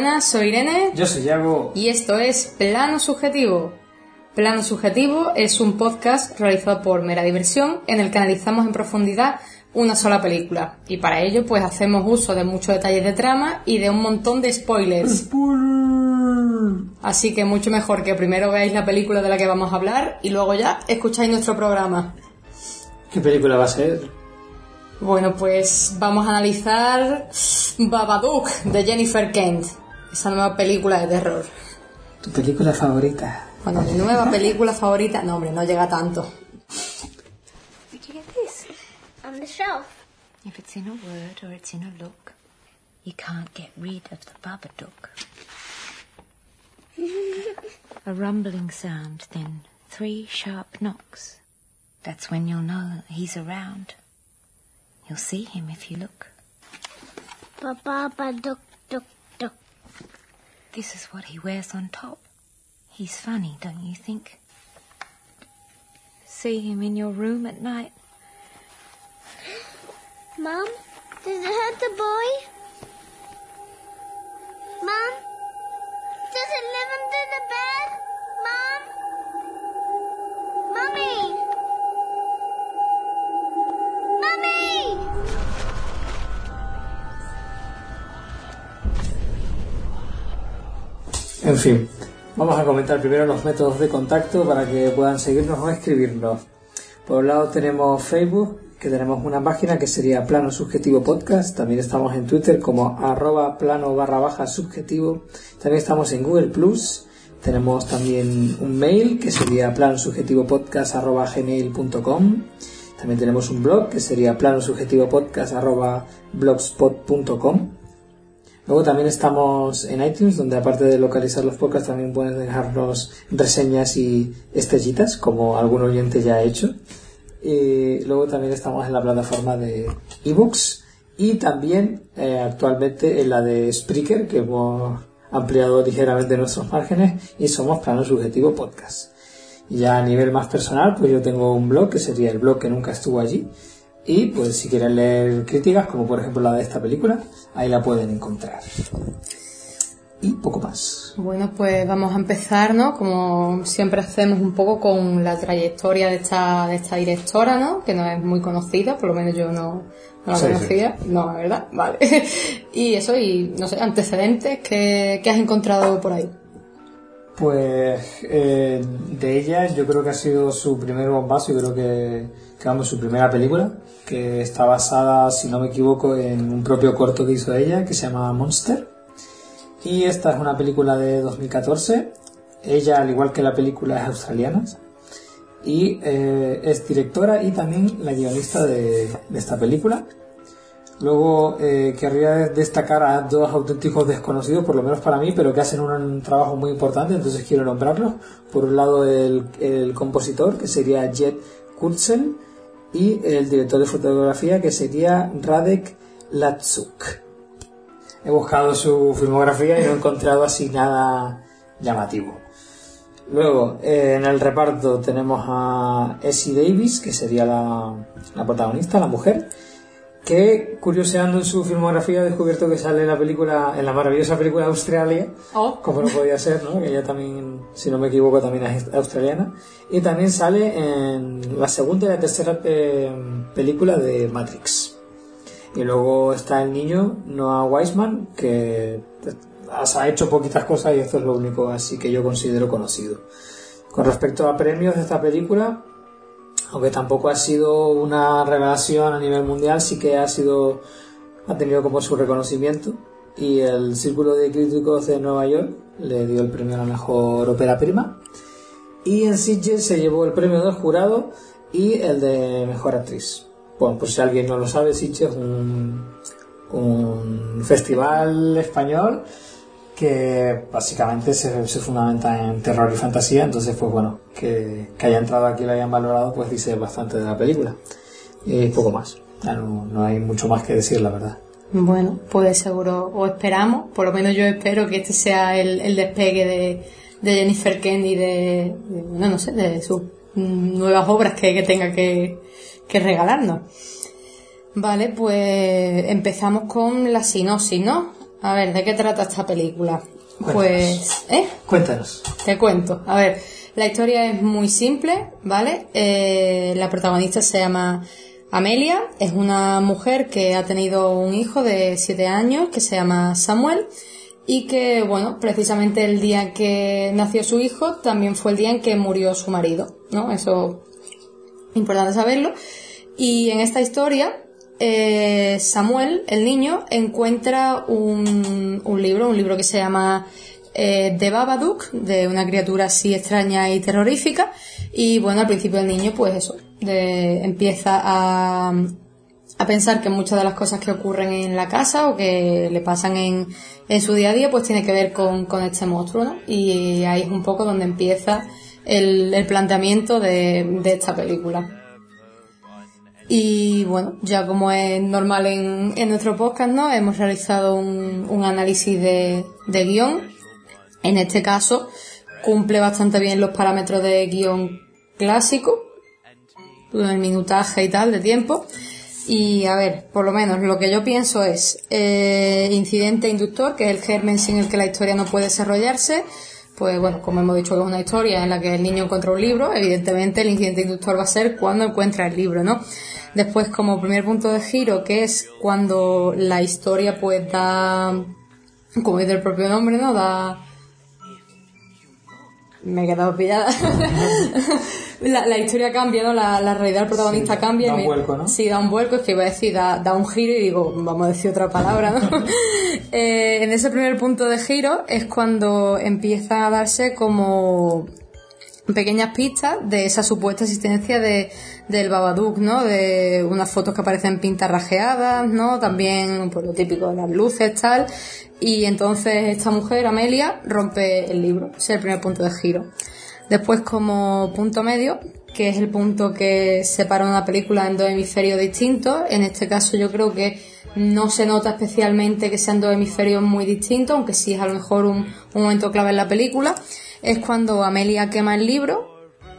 Buenas, soy Irene Yo soy Yago. y esto es Plano Subjetivo. Plano Subjetivo es un podcast realizado por Mera Diversión en el que analizamos en profundidad una sola película y para ello pues hacemos uso de muchos detalles de trama y de un montón de spoilers. Así que mucho mejor que primero veáis la película de la que vamos a hablar y luego ya escucháis nuestro programa. ¿Qué película va a ser? Bueno, pues vamos a analizar Babadook de Jennifer Kent, esa nueva película de terror. ¿Tu película favorita? Bueno, mi nueva película favorita, no hombre, no llega tanto. Where'd you get this? On the shelf. If it's in a word or it's in a look, you can't get rid of the Babadook. a rumbling sound, then three sharp knocks. That's when you'll know he's around. You'll see him if you look. Duck. This is what he wears on top. He's funny, don't you think? See him in your room at night. Mom, does it hurt the boy? Mom, does it live under the bed? En fin, vamos a comentar primero los métodos de contacto para que puedan seguirnos o escribirnos. Por un lado tenemos Facebook, que tenemos una página que sería Plano Subjetivo Podcast. También estamos en Twitter como arroba plano barra baja subjetivo. También estamos en Google Plus. Tenemos también un mail que sería planosubjetivopodcast arroba gmail.com. También tenemos un blog que sería planosubjetivopodcast arroba blogspot.com. Luego también estamos en iTunes, donde aparte de localizar los podcasts también pueden dejarnos reseñas y estrellitas, como algún oyente ya ha hecho. Y luego también estamos en la plataforma de ebooks y también eh, actualmente en la de Spreaker, que hemos ampliado ligeramente nuestros márgenes y somos Plano Subjetivo Podcast. Ya a nivel más personal, pues yo tengo un blog que sería el blog que nunca estuvo allí. Y pues si quieren leer críticas, como por ejemplo la de esta película, ahí la pueden encontrar. Y poco más. Bueno, pues vamos a empezar, ¿no? Como siempre hacemos un poco con la trayectoria de esta, de esta directora, ¿no? Que no es muy conocida, por lo menos yo no, no la Sí, sí. conocía. No, ¿verdad? Vale. y eso, y no sé, antecedentes que, que has encontrado por ahí. Pues eh, de ella yo creo que ha sido su primer bombazo, yo creo que, que vamos, su primera película, que está basada, si no me equivoco, en un propio corto que hizo ella, que se llama Monster. Y esta es una película de 2014. Ella, al igual que la película, es australiana. Y eh, es directora y también la guionista de, esta película. Luego eh, querría destacar a dos auténticos desconocidos, por lo menos para mí, pero que hacen un, trabajo muy importante, entonces quiero nombrarlos. Por un lado el, compositor, que sería Jet Kurtzel, y el director de fotografía, que sería Radek Latsuk. He buscado su filmografía y no he encontrado así nada llamativo. Luego, eh, en el reparto tenemos a Essie Davis, que sería la, la protagonista, la mujer, que curioseando en su filmografía he descubierto que sale en la película, en la maravillosa película Australia, Oh. como no podía ser, ¿no? Que ella también, si no me equivoco, también es australiana. Y también sale en la segunda y la tercera eh, película de Matrix. Y luego está el niño Noah Wiseman, que ha hecho poquitas cosas y esto es lo único así que yo considero conocido. Con respecto a premios de esta película, aunque tampoco ha sido una revelación a nivel mundial, sí que ha sido ha tenido como su reconocimiento y el Círculo de Críticos de Nueva York le dio el premio a la mejor ópera prima y en Sitges se llevó el premio del jurado y el de mejor actriz. Bueno, pues si alguien no lo sabe, Sitges es un, un festival español que básicamente se, se, fundamenta en terror y fantasía, entonces pues bueno, que, que, haya entrado aquí y lo hayan valorado pues dice bastante de la película y poco más, no, no hay mucho más que decir la verdad. Bueno, pues seguro, o esperamos, por lo menos yo espero que este sea el, el despegue de, de Jennifer Kennedy de, de, bueno, no sé, de sus nuevas obras que, que tenga que, que regalarnos. Vale, pues empezamos con la sinopsis, ¿no? A ver, ¿de qué trata esta película? Cuéntanos. Pues, ¿eh? Cuéntanos. Te cuento. A ver, la historia es muy simple, ¿vale? Eh, la protagonista se llama Amelia, es una mujer que ha tenido un hijo de 7 años que se llama Samuel y que, bueno, precisamente el día que nació su hijo también fue el día en que murió su marido, ¿no? Eso importante saberlo. Y en esta historia, eh, Samuel, el niño, encuentra un, libro, un libro que se llama eh, The Babadook, de una criatura así extraña y terrorífica. Y bueno, al principio el niño, pues eso, de, empieza a, pensar que muchas de las cosas que ocurren en la casa o que le pasan en, su día a día, pues tiene que ver con, este monstruo, ¿no? Y ahí es un poco donde empieza el, planteamiento de esta película. Y bueno, ya como es normal en, en nuestro podcast, ¿no? Hemos realizado un, un análisis de, de, guion. En este caso, cumple bastante bien los parámetros de guion clásico, el minutaje y tal de tiempo. Y a ver, por lo menos lo que yo pienso es eh, incidente inductor, que es el germen sin el que la historia no puede desarrollarse. Pues bueno, como hemos dicho es una historia en la que el niño encuentra un libro, evidentemente el incidente inductor va a ser cuando encuentra el libro, ¿no? Después, como primer punto de giro, que es cuando la historia pues da, como dice el propio nombre, ¿no? Da... Me he quedado pillada. la, la, historia cambia, ¿no? La, la realidad del protagonista sí, cambia. Da un vuelco, ¿no? Sí, da un vuelco, es que iba a decir, da, da un giro y digo, vamos a decir otra palabra, ¿no? eh, en ese primer punto de giro es cuando empieza a darse como pequeñas pistas de esa supuesta existencia de, del Babadook, ¿no? De unas fotos que aparecen pintarrajeadas, ¿no? También, por lo típico de las luces, tal. Y entonces esta mujer, Amelia, rompe el libro. Ese es el primer punto de giro. Después, como punto medio, que es el punto que separa una película en dos hemisferios distintos. En este caso, yo creo que no se nota especialmente que sean dos hemisferios muy distintos, aunque sí es a lo mejor un momento clave en la película es cuando Amelia quema el libro,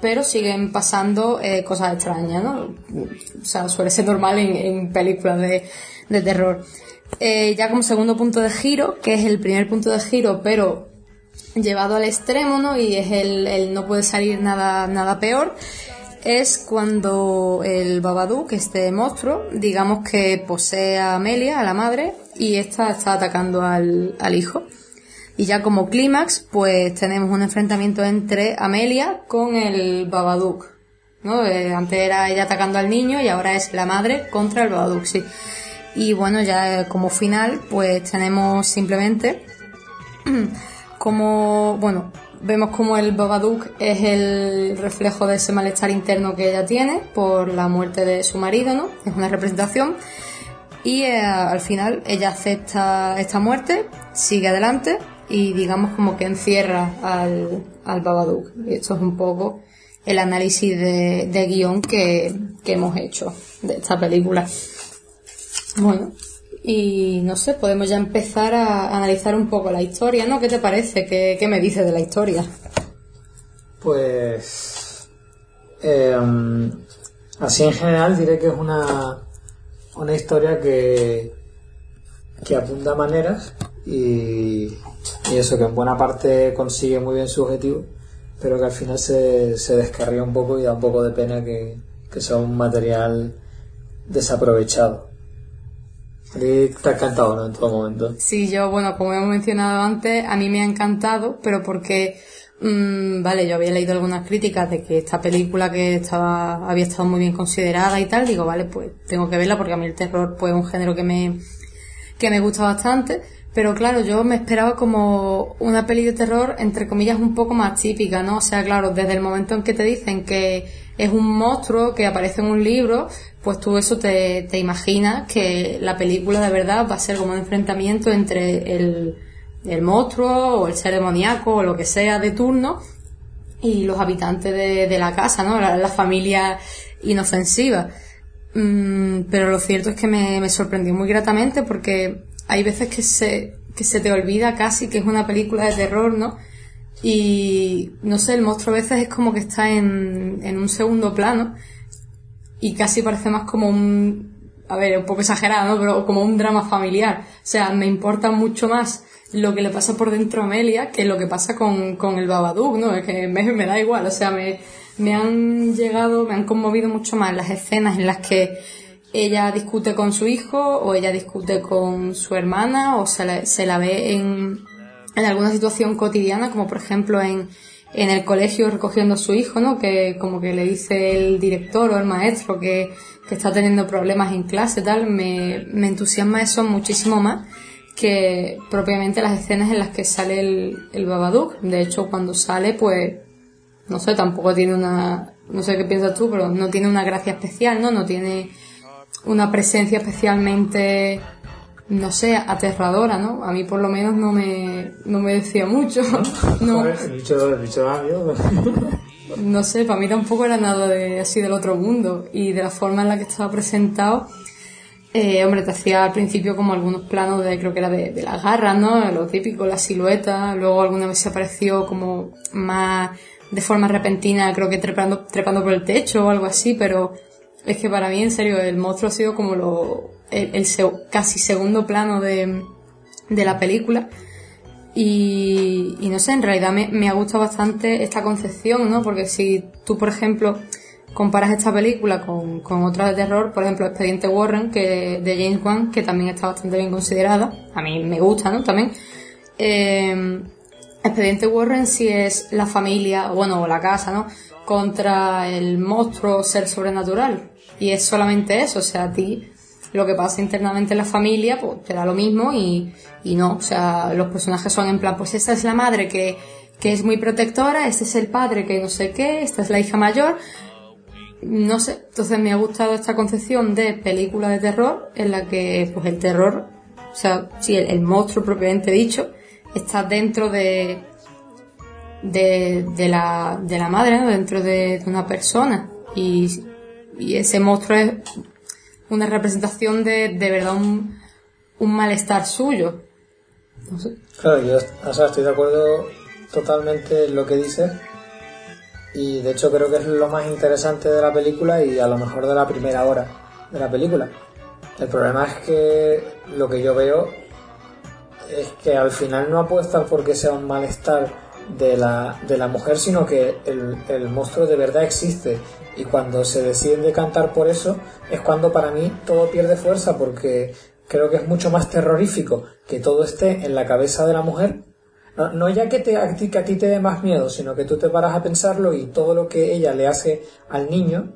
pero siguen pasando eh, cosas extrañas, ¿no? O sea, suele ser normal en, películas de, terror. Eh, ya como segundo punto de giro, que es el primer punto de giro, pero llevado al extremo, ¿no? Y es el, el no puede salir nada, nada peor, es cuando el Babadook, este monstruo, digamos que posee a Amelia, a la madre, y esta está atacando al, al hijo. Y ya como clímax, pues tenemos un enfrentamiento entre Amelia con el Babadook. ¿no? Eh, antes era ella atacando al niño y ahora es la madre contra el Babadook, sí. Y bueno, ya como final, pues tenemos simplemente como, bueno, vemos como el Babadook es el reflejo de ese malestar interno que ella tiene por la muerte de su marido, ¿no? Es una representación. Y eh, al final ella acepta esta muerte, sigue adelante y digamos como que encierra al, al Babadook. Esto es un poco el análisis de, de guion que, que hemos hecho de esta película. Bueno, y no sé, podemos ya empezar a analizar un poco la historia, ¿no? ¿Qué te parece? ¿Qué, qué me dices de la historia? Pues... Eh, así en general diré que es una, una historia que, que apunta maneras y, eso que en buena parte consigue muy bien su objetivo, pero que al final se, se descarría un poco y da un poco de pena que, que sea un material desaprovechado. A te ha encantado, ¿no? En todo momento. Sí, yo, bueno, como hemos mencionado antes, a mí me ha encantado, pero porque, mm, vale, yo había leído algunas críticas de que esta película que estaba, había estado muy bien considerada y tal, digo, vale, pues tengo que verla porque a mí el terror pues es un género que me, que me gusta bastante, pero claro, yo me esperaba como una peli de terror, entre comillas, un poco más típica, ¿no? O sea, claro, desde el momento en que te dicen que es un monstruo que aparece en un libro, pues tú eso te, te imaginas que la película de verdad va a ser como un enfrentamiento entre el, el monstruo o el ser demoníaco o lo que sea de turno y los habitantes de, de la casa, ¿no? La, la familia inofensiva. Mm, pero lo cierto es que me, me sorprendió muy gratamente porque hay veces que se, que se te olvida casi que es una película de terror, ¿no? Y no sé, el monstruo a veces es como que está en, en un segundo plano y casi parece más como un, a ver, un poco exagerado, ¿no? Pero como un drama familiar. O sea, me importa mucho más lo que le pasa por dentro a Amelia que lo que pasa con, con el Babadook, ¿no? Es que me, me da igual, o sea, me, me han llegado, me han conmovido mucho más las escenas en las que ella discute con su hijo o ella discute con su hermana o se la, se la ve en, en alguna situación cotidiana, como por ejemplo en, en el colegio recogiendo a su hijo, ¿no? Que como que le dice el director o el maestro que, que está teniendo problemas en clase, tal, me, me entusiasma eso muchísimo más que propiamente las escenas en las que sale el, el Babadook. De hecho, cuando sale, pues, no sé, tampoco tiene una, no sé qué piensas tú, pero no tiene una gracia especial, ¿no? No tiene una presencia especialmente no sé, aterradora, ¿no? A mí por lo menos no me, no me decía mucho. No, miedo. no sé, para mí tampoco era nada de así del otro mundo. Y de la forma en la que estaba presentado, eh, hombre, te hacía al principio como algunos planos de, creo que era de, de las garras, ¿no? Lo típico, la silueta. Luego alguna vez se apareció como más de forma repentina, creo que trepando, trepando por el techo o algo así, pero es que para mí, en serio, el monstruo ha sido como lo, el, el casi segundo plano de, de la película. Y, no sé, en realidad me, ha gustado bastante esta concepción, ¿no? Porque si tú, por ejemplo, comparas esta película con, con otra de terror, por ejemplo, Expediente Warren, que, de James Wan, que también está bastante bien considerada, a mí me gusta, ¿no? También. Eh, Expediente Warren sí es la familia, bueno, o la casa, ¿no? Contra el monstruo ser sobrenatural. Y es solamente eso, o sea, a ti lo que pasa internamente en la familia, pues te da lo mismo y, y no, o sea, los personajes son en plan, pues esta es la madre que, que es muy protectora, este es el padre que no sé qué, esta es la hija mayor, no sé, entonces me ha gustado esta concepción de película de terror en la que pues el terror, o sea, sí, el, monstruo propiamente dicho, está dentro de de, de la, de la madre, ¿no? dentro de, de una persona. Y, y ese monstruo es una representación de, de verdad un, un malestar suyo. Claro, yo o sea, estoy de acuerdo totalmente en lo que dices y de hecho creo que es lo más interesante de la película y a lo mejor de la primera hora de la película. El problema es que lo que yo veo es que al final no apuestan porque sea un malestar de la, de la mujer, sino que el, el monstruo de verdad existe. Y cuando se deciden decantar por eso, es cuando para mí todo pierde fuerza, porque creo que es mucho más terrorífico que todo esté en la cabeza de la mujer. No, no ya que, te, a ti, que a ti te dé más miedo, sino que tú te paras a pensarlo y todo lo que ella le hace al niño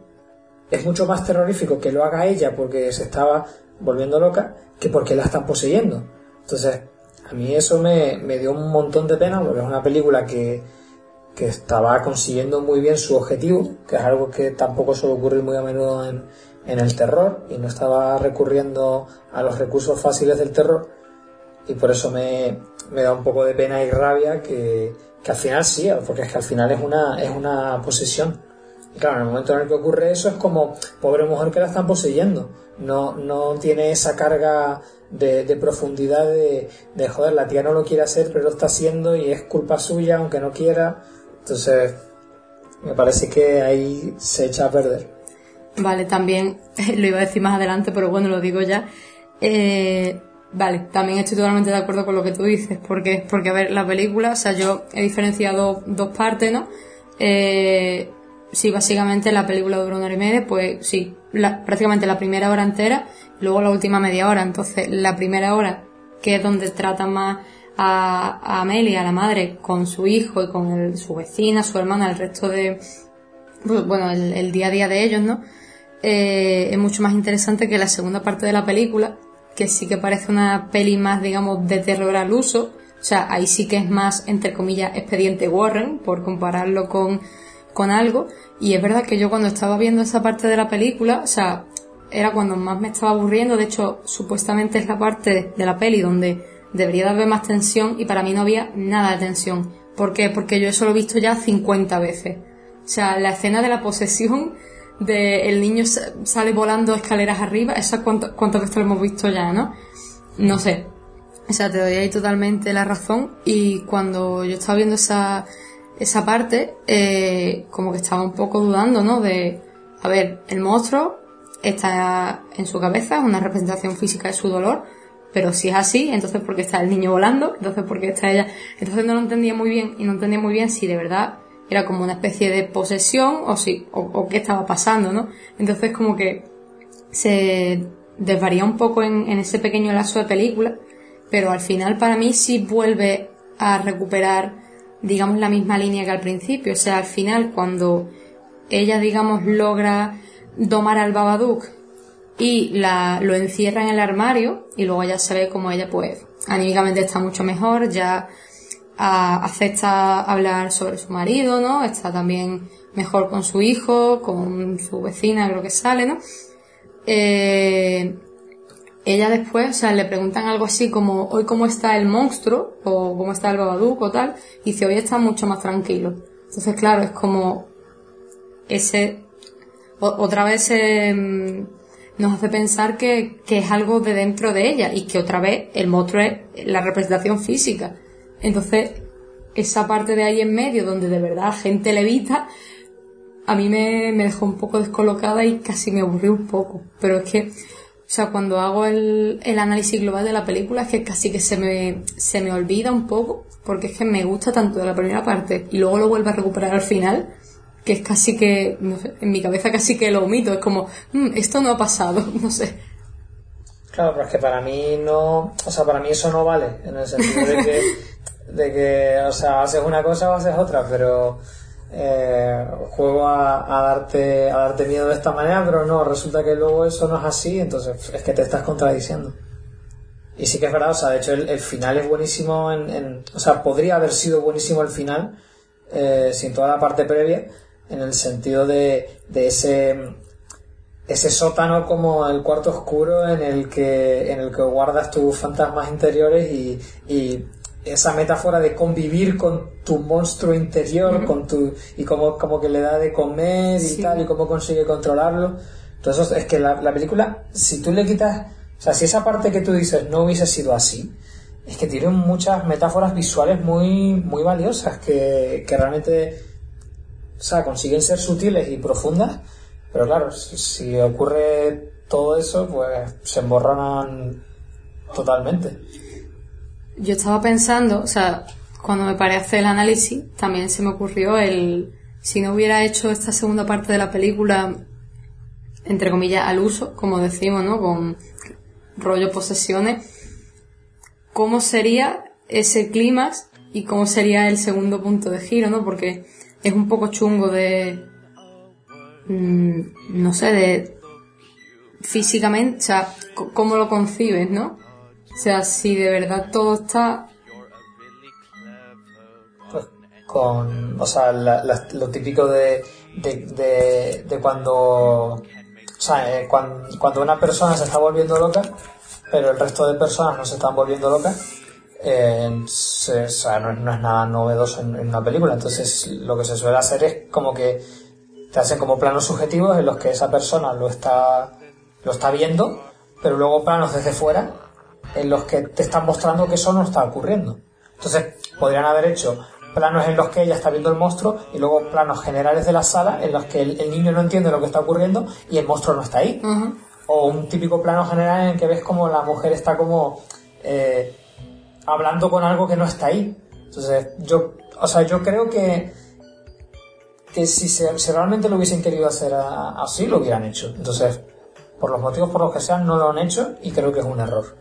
es mucho más terrorífico que lo haga ella porque se estaba volviendo loca que porque la están poseyendo. Entonces, a mí eso me, me dio un montón de pena porque es una película que, que estaba consiguiendo muy bien su objetivo, que es algo que tampoco suele ocurrir muy a menudo en, en el terror y no estaba recurriendo a los recursos fáciles del terror y por eso me, me da un poco de pena y rabia que, que al final sí, porque es que al final es una, es una posesión. Y claro, en el momento en el que ocurre eso es como pobre mujer que la están poseyendo. No, no tiene esa carga de, de profundidad de, de, joder, la tía no lo quiere hacer, pero lo está haciendo y es culpa suya, aunque no quiera. Entonces, me parece que ahí se echa a perder. Vale, también lo iba a decir más adelante, pero bueno, lo digo ya. Eh, vale, también estoy totalmente de acuerdo con lo que tú dices, porque porque a ver, la película, o sea, yo he diferenciado dos partes, ¿no? Eh, sí, básicamente la película dura una hora y media, pues sí, la- prácticamente la primera hora entera, luego la última media hora. Entonces, la primera hora, que es donde trata más a, a Amelia, la madre, con su hijo y con el- su vecina, su hermana, el resto de, pues, bueno, el, el día a día de ellos, ¿no? Eh, es mucho más interesante que la segunda parte de la película, que sí que parece una peli más, digamos, de terror al uso. O sea, ahí sí que es más, entre comillas, expediente Warren, por compararlo con, con algo. Y es verdad que yo cuando estaba viendo esa parte de la película, o sea, era cuando más me estaba aburriendo. De hecho, supuestamente es la parte de la peli donde debería de haber más tensión y para mí no había nada de tensión. ¿Por qué? Porque yo eso lo he visto ya 50 veces. O sea, la escena de la posesión de el niño sa- sale volando escaleras arriba, esa cuánto, cuánto veces lo hemos visto ya, ¿no? No sé. O sea, te doy ahí totalmente la razón. Y cuando yo estaba viendo esa, esa parte, eh, como que estaba un poco dudando, ¿no? De, a ver, el monstruo está en su cabeza, es una representación física de su dolor, pero si es así, entonces ¿por qué está el niño volando? Entonces ¿por qué está ella? Entonces no lo entendía muy bien y no entendía muy bien si de verdad era como una especie de posesión o si, o, qué estaba pasando, ¿no? Entonces como que se desvaría un poco en, en ese pequeño lazo de película, pero al final para mí sí vuelve a recuperar, digamos, la misma línea que al principio. O sea, al final cuando ella, digamos, logra domar al Babadook y la, lo encierra en el armario y luego ya se ve como ella, pues, anímicamente está mucho mejor, ya acepta hablar sobre su marido, ¿no? Está también mejor con su hijo, con su vecina, creo que sale, ¿no? Eh, ella después, o sea, le preguntan algo así como, hoy cómo está el monstruo, o cómo está el babaduc o tal, y dice, hoy está mucho más tranquilo. Entonces, claro, es como ese, otra vez eh, nos hace pensar que, que es algo de dentro de ella, y que otra vez el monstruo es la representación física. Entonces, esa parte de ahí en medio, donde de verdad la gente levita, a mí me, me dejó un poco descolocada y casi me aburrió un poco. Pero es que, o sea, cuando hago el, el análisis global de la película es que casi que se me, se me olvida un poco, porque es que me gusta tanto de la primera parte y luego lo vuelvo a recuperar al final, que es casi que, en mi cabeza casi que lo omito, es como, "Mm, esto no ha pasado, no sé. Claro, pero es que para mí no, o sea, para mí eso no vale, en el sentido de que, de que o sea, haces una cosa o haces otra, pero eh, juego a, a darte, a darte miedo de esta manera, pero no, resulta que luego eso no es así, entonces es que te estás contradiciendo. Y sí que es verdad, o sea, de hecho el, final es buenísimo en, o sea, podría haber sido buenísimo el final, eh, sin toda la parte previa, en el sentido de, de ese, ese sótano como el cuarto oscuro en el que, en el que guardas tus fantasmas interiores y esa metáfora de convivir con tu monstruo interior, con tu, y como, como que le da de comer y Sí. tal, y cómo consigue controlarlo. Entonces es que la, la película, si tú le quitas, o sea, si esa parte que tú dices no hubiese sido así, es que tiene muchas metáforas visuales muy, muy valiosas que, que realmente, o sea, consiguen ser sutiles y profundas, pero claro, si, si ocurre todo eso, pues se emborronan totalmente. Yo estaba pensando, o sea, cuando me paré hacer el análisis, también se me ocurrió el, si no hubiera hecho esta segunda parte de la película, entre comillas, al uso, como decimos, ¿no? Con rollo posesiones, ¿cómo sería ese clímax y cómo sería el segundo punto de giro, ¿no? Porque es un poco chungo de, mm, no sé, de físicamente, o sea, cómo lo concibes, ¿no? O sea, si de verdad todo está Pues con, o sea, la- lo típico de, de, de, de cuando, o sea, eh, cuan- cuando, una persona se está volviendo loca, pero el resto de personas no se están volviendo locas, eh, o sea, no, es- nada novedoso en una película. Entonces, lo que se suele hacer es como que te hacen como planos subjetivos en los que esa persona lo está, lo está viendo, pero luego planos desde fuera en los que te están mostrando que eso no está ocurriendo. Entonces, podrían haber hecho planos en los que ella está viendo el monstruo y luego planos generales de la sala en los que el, el niño no entiende lo que está ocurriendo y el monstruo no está ahí. O un típico plano general en el que ves como la mujer está como eh, hablando con algo que no está ahí. Entonces, yo, o sea, yo creo que que si, se- si realmente lo hubiesen querido hacer a- así, lo hubieran hecho. Entonces, por los motivos por los que sean, no lo han hecho y creo que es un error.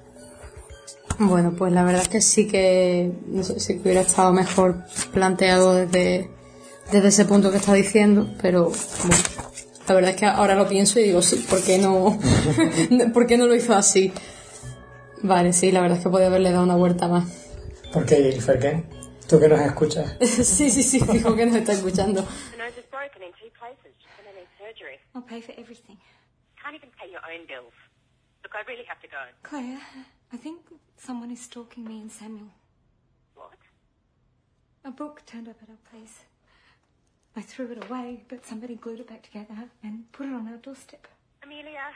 Bueno, pues la verdad es que sí que, no sé, que hubiera estado mejor planteado desde, desde ese punto que está diciendo, pero bueno, la verdad es que ahora lo pienso y digo, sí, ¿por qué no, ¿por qué no lo hizo así? Vale, sí, la verdad es que podía haberle dado una vuelta más. ¿Por qué, Jennifer? ¿Qué? ¿Tú que nos escuchas? sí, sí, sí, fijo que nos está escuchando. The nose is broken in two places. She's going to need surgery. I'll pay for everything. Can't even pay your own bills. Look, I really have to go. Claire, I think someone is stalking me and Samuel. What? A book turned up at our place. I threw it away, but somebody glued it back together and put it on our doorstep. Amelia,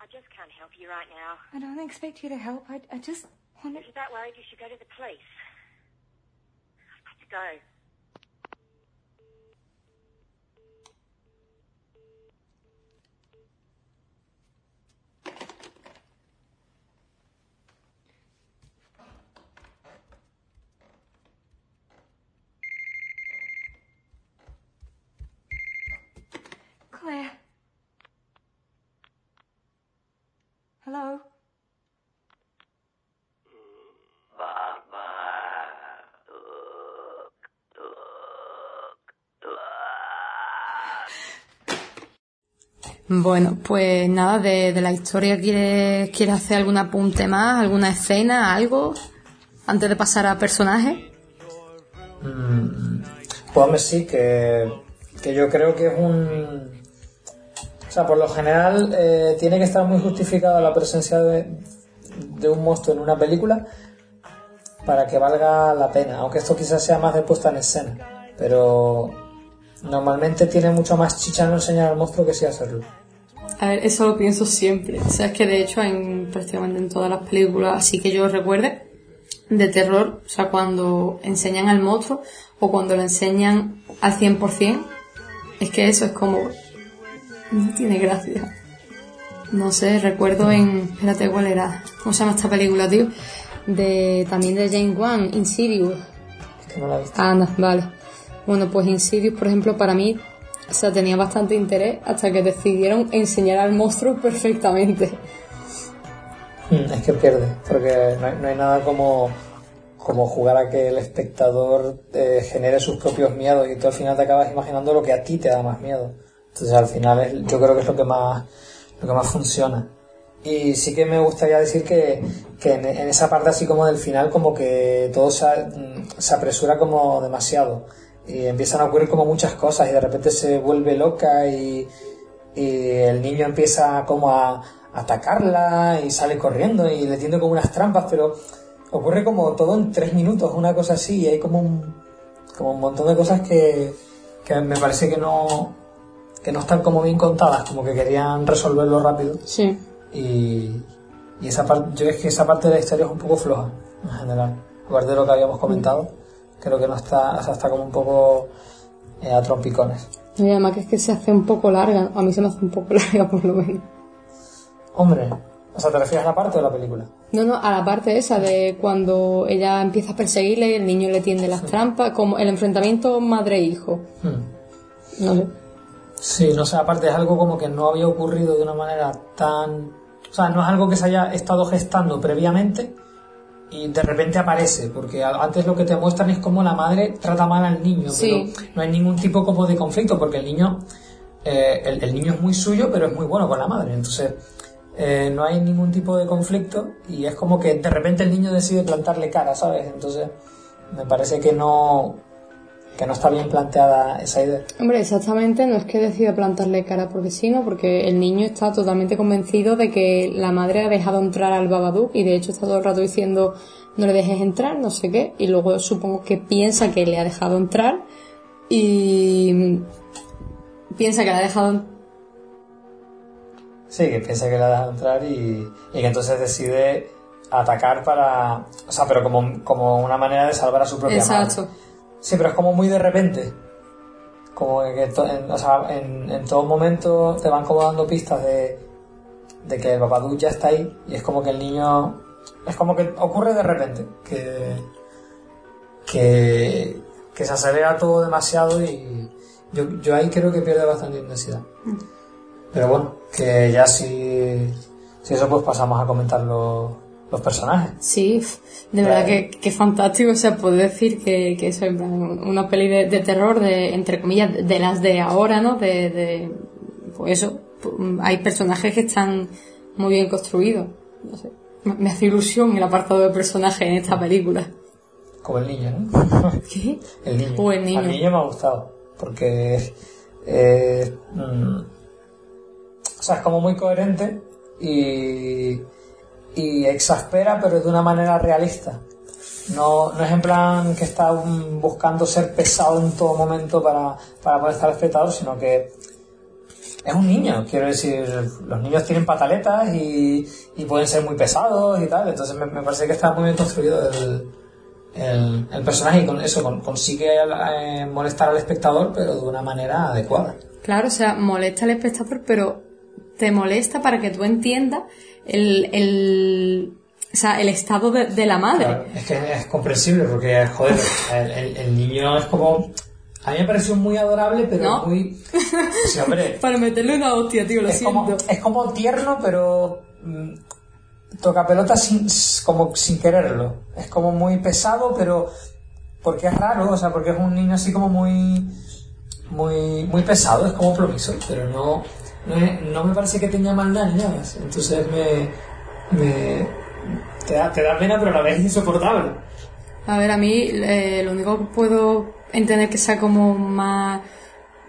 I just can't help you right now. I don't expect you to help. I, I just want If to. you're that worried, you should go to the police. I've got to go. Claire. Hello? Bueno, pues nada, de, de la historia, ¿quieres, ¿quieres hacer algún apunte más? ¿Alguna escena? ¿Algo? Antes de pasar a personajes. Pues hombre, sí, que, que yo creo que es un... Sea, por lo general eh, tiene que estar muy justificada la presencia de, de un monstruo en una película para que valga la pena, aunque esto quizás sea más de puesta en escena. Pero normalmente tiene mucho más chicha no enseñar al monstruo que sí hacerlo. A ver, eso lo pienso siempre. O sea, es que de hecho en prácticamente en todas las películas, así que yo recuerde, de terror, o sea, cuando enseñan al monstruo o cuando lo enseñan al 100%, es que eso es como... No tiene gracia. No sé, recuerdo en... Espérate, ¿cuál era? ¿Cómo se llama esta película, tío? De, también de James Wan, Insidious. Es que no la he visto. Anda, vale. Bueno, pues Insidious, por ejemplo, para mí, o sea, tenía bastante interés hasta que decidieron enseñar al monstruo perfectamente. Mm, Es que pierde, porque no hay, no hay nada como, como jugar a que el espectador eh, genere sus propios miedos y tú al final te acabas imaginando lo que a ti te da más miedo. Entonces al final es- yo creo que es lo que más, lo que más funciona. Y sí que me gustaría decir que, que en, esa parte así como del final como que todo mm, se apresura como demasiado y empiezan a ocurrir como muchas cosas y de repente se vuelve loca y, y el niño empieza como a atacarla y sale corriendo y le tiende como unas trampas, pero ocurre como todo en tres minutos, una cosa así, y hay como un, como un montón de cosas que, que me parece que no, que no están como bien contadas, como que querían resolverlo rápido. Sí. Y, y esa parte, yo es que esa parte de la historia es un poco floja, en general. Igual de lo que habíamos comentado, creo que no está, o sea, está como un poco eh, a trompicones. Y además que es que se hace un poco larga, a mí se me hace un poco larga por lo menos. Hombre, o sea, ¿te refieres a la parte de la película? No, no, a la parte esa de cuando ella empieza a perseguirle y el niño le tiende las trampas, como el enfrentamiento madre-hijo. Hmm. No sé. Sí, no sé, aparte es algo como que no había ocurrido de una manera tan... O sea, no es algo que se haya estado gestando previamente y de repente aparece, porque antes lo que te muestran es cómo la madre trata mal al niño, Sí. pero no hay ningún tipo como de conflicto, porque el niño, eh, el, el niño es muy suyo, pero es muy bueno con la madre, entonces eh, no hay ningún tipo de conflicto y es como que de repente el niño decide plantarle cara, ¿sabes? Entonces me parece que no, que no está bien planteada esa idea. Hombre, exactamente, no es que decida plantarle cara porque sí, ¿no? Porque el niño está totalmente convencido de que la madre ha dejado entrar al Babadook y de hecho está todo el rato diciendo no le dejes entrar, no sé qué, y luego supongo que piensa que le ha dejado entrar y piensa que le ha dejado Sí, que piensa que la deja entrar y, y que entonces decide atacar para... O sea, pero como, como una manera de salvar a su propia Exacto. madre. Sí, pero es como muy de repente. Como que to- en, o sea, en, en todo momento te van como dando pistas de, de que el Babadook ya está ahí y es como que el niño... Es como que ocurre de repente. Que, que, que se acelera todo demasiado y, Yo, yo ahí creo que pierde bastante intensidad. Pero bueno, que ya si, si eso pues pasamos a comentar los, personajes. Sí, de verdad que, que fantástico. O sea, puedo decir que, que eso es una peli de, de terror, de, entre comillas, de las de ahora, ¿no? De, de pues eso, hay personajes que están muy bien construidos. No sé, me, hace ilusión el apartado de personajes en esta película. Como el niño, ¿no? ¿Qué? El niño. O el niño. Me ha gustado. Porque eh, mm, o sea, es como muy coherente y, y exaspera, pero de una manera realista. No, no es en plan que está buscando ser pesado en todo momento para, para molestar al espectador, sino que es un niño, quiero decir, los niños tienen pataletas y, y pueden ser muy pesados y tal, entonces me, parece que está muy bien construido el, el, el personaje y con eso con- consigue eh, molestar al espectador, pero de una manera adecuada. Claro, o sea, molesta al espectador, pero te molesta para que tú entiendas el, el, o sea, el estado de, de la madre. Claro, es que es comprensible porque, joder, el, el- el niño es como... A mí me pareció muy adorable, pero ¿No? muy... Sí, hombre, Para meterle una hostia, tío, lo es como, es como tierno, pero mm, toca pelota sin, como sin quererlo. Es como muy pesado, pero porque es raro, o sea, porque es un niño así como muy muy muy pesado, es como plomizo, pero no no, es- no me parece que tenga maldad ni nada. Entonces me, me te, da, te da pena, pero a la vez es insoportable. A ver, a mí eh, lo único que puedo entender que sea como más,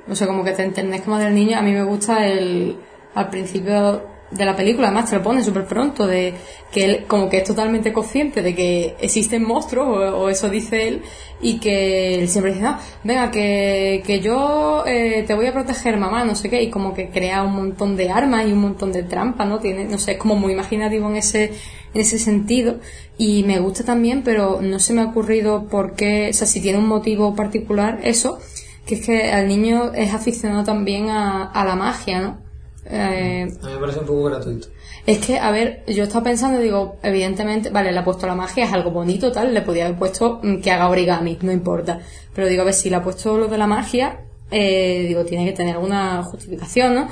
o sea, como que te entendés más del niño, a mí me gusta el, al principio de la película, además te lo pone súper pronto, de que él como que es totalmente consciente de que existen monstruos, o, eso dice él, y que él siempre dice, no, venga, que, que yo eh, te voy a proteger, mamá, no sé qué, y como que crea un montón de armas y un montón de trampas, ¿no? Tiene, no sé, es como muy imaginativo en ese, en ese sentido, y me gusta también, pero no se me ha ocurrido por qué, o sea, si tiene un motivo particular eso, que es que el niño es aficionado también a, a la magia, ¿no? Eh, A mí me parece un poco gratuito. es que, a ver, yo estaba pensando, digo, evidentemente, vale, le ha puesto la magia, es algo bonito, tal, le podía haber puesto mm, que haga origami, no importa. Pero digo, a ver, si le ha puesto lo de la magia, eh, digo, tiene que tener alguna justificación, ¿no?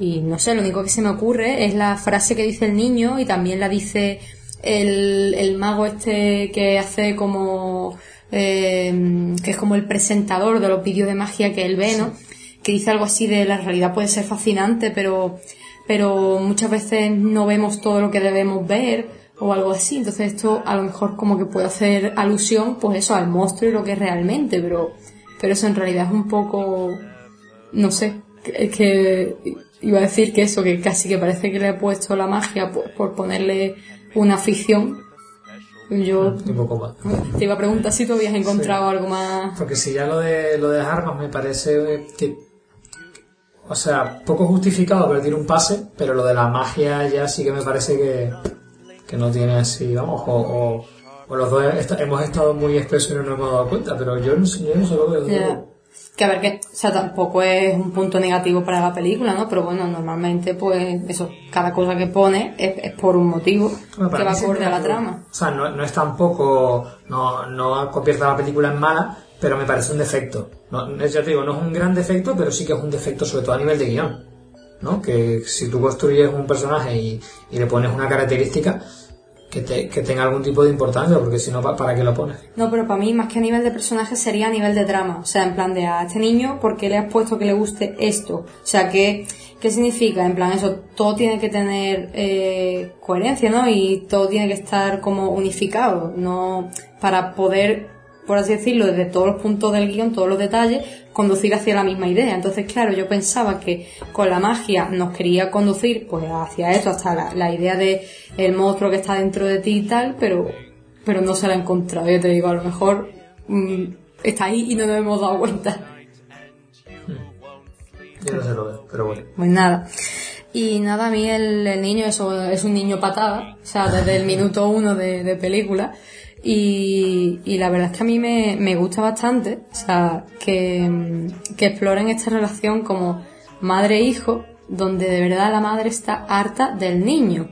Y no sé, lo único que se me ocurre es la frase que dice el niño y también la dice el, el mago este que hace como, eh, que es como el presentador de los vídeos de magia que él ve, ¿no? Que dice algo así de la realidad puede ser fascinante, pero pero muchas veces no vemos todo lo que debemos ver o algo así. Entonces esto a lo mejor como que puede hacer alusión, pues eso, al monstruo y lo que es realmente, pero, pero eso en realidad es un poco, no sé, es que iba a decir que eso, que casi que parece que le he puesto la magia por, por ponerle una ficción. Yo Un poco más. te iba a preguntar si tú habías encontrado algo más... Porque si ya lo de lo de las armas me parece que o sea, poco justificado, pero tiene un pase, pero lo de la magia ya sí que me parece que, que no tiene así, vamos, o, o, o los dos est- hemos estado muy espesos y no nos hemos dado cuenta, pero yo no, sé- yo no se lo. Ya. todo. Que a ver, que, o sea, tampoco es un punto negativo para la película, ¿no? Pero bueno, normalmente, pues, eso, cada cosa que pone es, es por un motivo Bueno, que va acorde a la trama. O sea, no, no es tampoco, no, no convierte a la película en mala, pero me parece un defecto. No, ya te digo, no es un gran defecto, pero sí que es un defecto, sobre todo a nivel de guion. ¿no? Que si tú construyes un personaje y, y le pones una característica, que, te- que tenga algún tipo de importancia, porque si no, ¿pa- ¿para qué lo pones? No, pero para mí, más que a nivel de personaje, sería a nivel de trama. O sea, en plan de a este niño, ¿por qué le has puesto que le guste esto? O sea, ¿qué, qué significa? En plan, eso, todo tiene que tener eh, coherencia, ¿no? Y todo tiene que estar como unificado, ¿no? Para poder, por así decirlo, desde todos los puntos del guion, todos los detalles, conducir hacia la misma idea. Entonces, claro, yo pensaba que con la magia nos quería conducir, pues, hacia eso, hasta la, la idea de el monstruo que está dentro de ti y tal, pero pero no se la he encontrado. Yo te digo, a lo mejor mm, está ahí y no nos hemos dado cuenta. Yo no se lo veo, pero bueno. Pues nada. Y nada, a mí el, el niño eso, es un niño patada, o sea, desde el minuto uno de, de película. Y, y la verdad es que a mí me, me gusta bastante, o sea, que, que exploren esta relación como madre-hijo, donde de verdad la madre está harta del niño.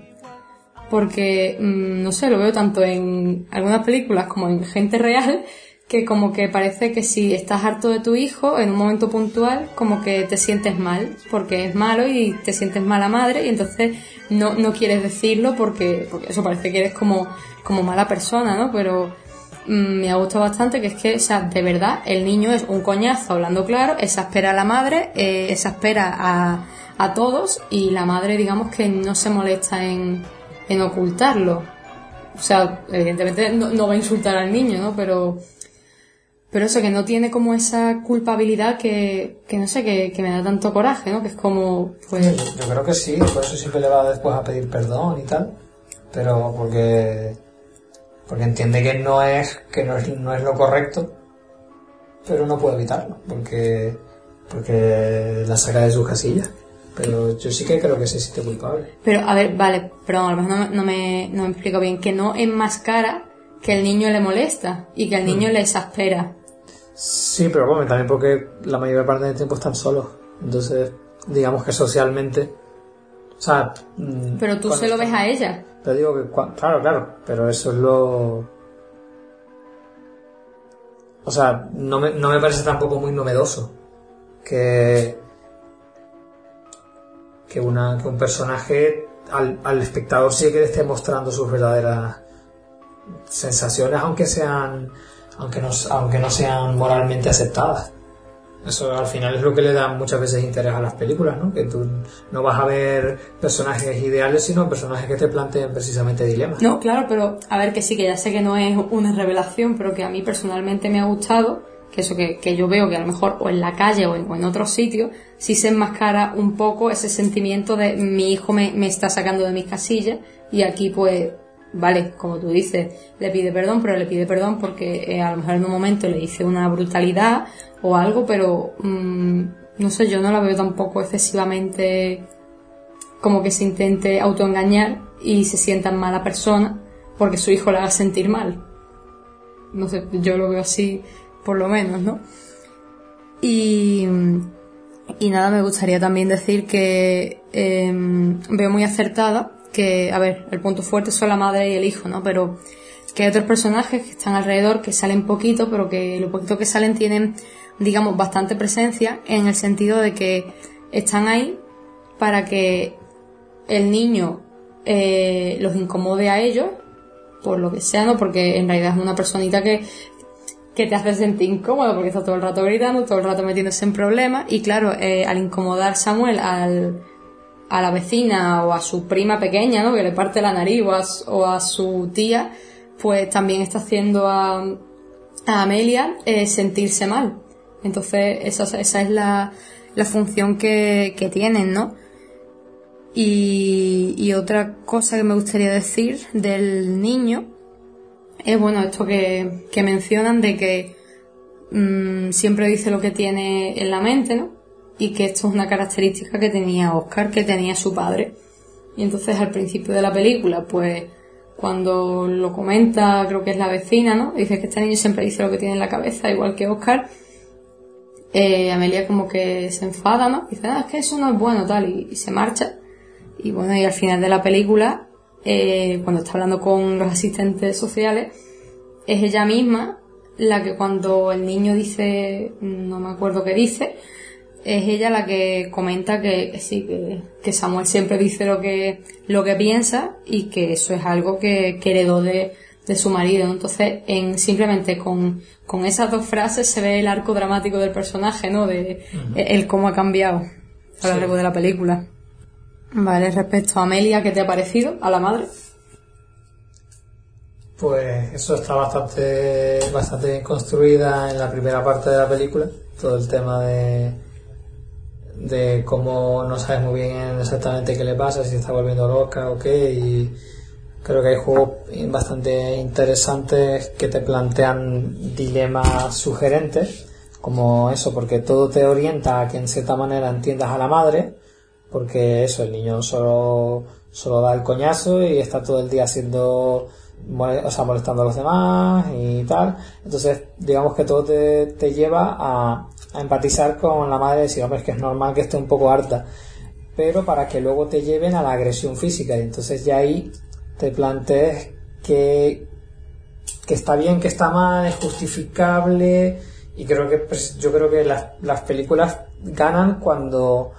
Porque, mm, no sé, lo veo tanto en algunas películas como en gente real, que como que parece que si estás harto de tu hijo en un momento puntual, como que te sientes mal, porque es malo y te sientes mala madre y entonces no, no quieres decirlo porque, porque eso parece que eres como, como mala persona, ¿no? Pero mm, me ha gustado bastante que es que, o sea, de verdad, el niño es un coñazo hablando claro, exaspera a la madre, eh, exaspera a, a todos y la madre, digamos que no se molesta en, en ocultarlo. O sea, evidentemente no, no va a insultar al niño, ¿no? Pero pero eso, que no tiene como esa culpabilidad que, que no sé, que, que me da tanto coraje, ¿no? Que es como, pues... Yo, yo creo que sí, por eso siempre le va después a pedir perdón y tal. Pero porque porque entiende que no es que no es, no es lo correcto, pero no puede evitarlo, porque porque la saca de sus casillas. Pero yo sí que creo que se siente culpable. Pero, a ver, vale, perdón, a lo mejor no, me- no me, no me explico bien, que no enmascara que el niño le molesta y que el niño le exaspera. Sí, pero bueno, también porque la mayor parte del tiempo están solos. Entonces, digamos que socialmente. O sea. mm, Pero tú se lo ves a ella. Te digo que. Claro, claro, pero eso es lo. O sea, no me, no me parece tampoco muy novedoso que. que, una, que un personaje al, al espectador sí que le esté mostrando sus verdaderas sensaciones, aunque sean. aunque no, aunque no sean moralmente aceptadas. Eso al final es lo que le da muchas veces interés a las películas, ¿no? Que tú no vas a ver personajes ideales, sino personajes que te planteen precisamente dilemas. No, claro, pero a ver que sí, que ya sé que no es una revelación, pero que a mí personalmente me ha gustado, que eso que, que yo veo que a lo mejor o en la calle o en, o en otros sitios, sí se enmascara un poco ese sentimiento de mi hijo me, me está sacando de mis casillas y aquí pues, vale, como tú dices, le pide perdón, pero le pide perdón porque eh, a lo mejor en un momento le dice una brutalidad o algo, pero mm, no sé, yo no la veo tampoco excesivamente como que se intente autoengañar y se sienta en mala persona porque su hijo la haga sentir mal. No sé, yo lo veo así por lo menos, ¿no? Y, y nada, me gustaría también decir que eh, veo muy acertada que, a ver, el punto fuerte son la madre y el hijo, ¿no? Pero que hay otros personajes que están alrededor que salen poquito, pero que lo poquito que salen tienen, digamos, bastante presencia en el sentido de que están ahí para que el niño eh, los incomode a ellos, por lo que sea, ¿no? Porque en realidad es una personita que, que te hace sentir incómodo porque está todo el rato gritando, todo el rato metiéndose en problemas y claro, eh, al incomodar Samuel al, a la vecina o a su prima pequeña, ¿no? Que le parte la nariz o a, a su tía, pues también está haciendo a, a Amelia eh, sentirse mal. Entonces, esa, esa es la, la función que, que tienen, ¿no? Y, y otra cosa que me gustaría decir del niño es, bueno, esto que, que mencionan de que mm, siempre dice lo que tiene en la mente, ¿no? Y que esto es una característica que tenía Oscar, que tenía su padre. Y entonces al principio de la película, pues cuando lo comenta, creo que es la vecina, ¿no? Dice que este niño siempre dice lo que tiene en la cabeza, igual que Oscar. Eh, Amelia como que se enfada, ¿no? Dice, ah, es que eso no es bueno, tal, y, se marcha. Y bueno, y al final de la película, eh, cuando está hablando con los asistentes sociales, es ella misma la que cuando el niño dice, no me acuerdo qué dice, es ella la que comenta que, que sí, que, que Samuel siempre dice lo que, lo que piensa y que eso es algo que, que heredó de, de su marido. Entonces, en, simplemente con, con esas dos frases se ve el arco dramático del personaje, ¿no? De el cómo ha cambiado a lo Sí. largo de la película. Vale, respecto a Amelia, ¿qué te ha parecido? A la madre. Pues eso está bastante, bastante bien construida en la primera parte de la película. Todo el tema de, de cómo no sabes muy bien exactamente qué le pasa, si está volviendo loca o qué. Y creo que hay juegos bastante interesantes que te plantean dilemas sugerentes, como eso, porque todo te orienta a que en cierta manera entiendas a la madre, porque eso, el niño solo, solo da el coñazo y está todo el día haciendo, o sea, molestando a los demás y tal. Entonces, digamos que todo te, te lleva a, a empatizar con la madre y decir, hombre, es que es normal que esté un poco harta. Pero para que luego te lleven a la agresión física y entonces ya ahí te plantees qué, que está bien, que está mal, es justificable y creo que pues, yo creo que las, las películas ganan cuando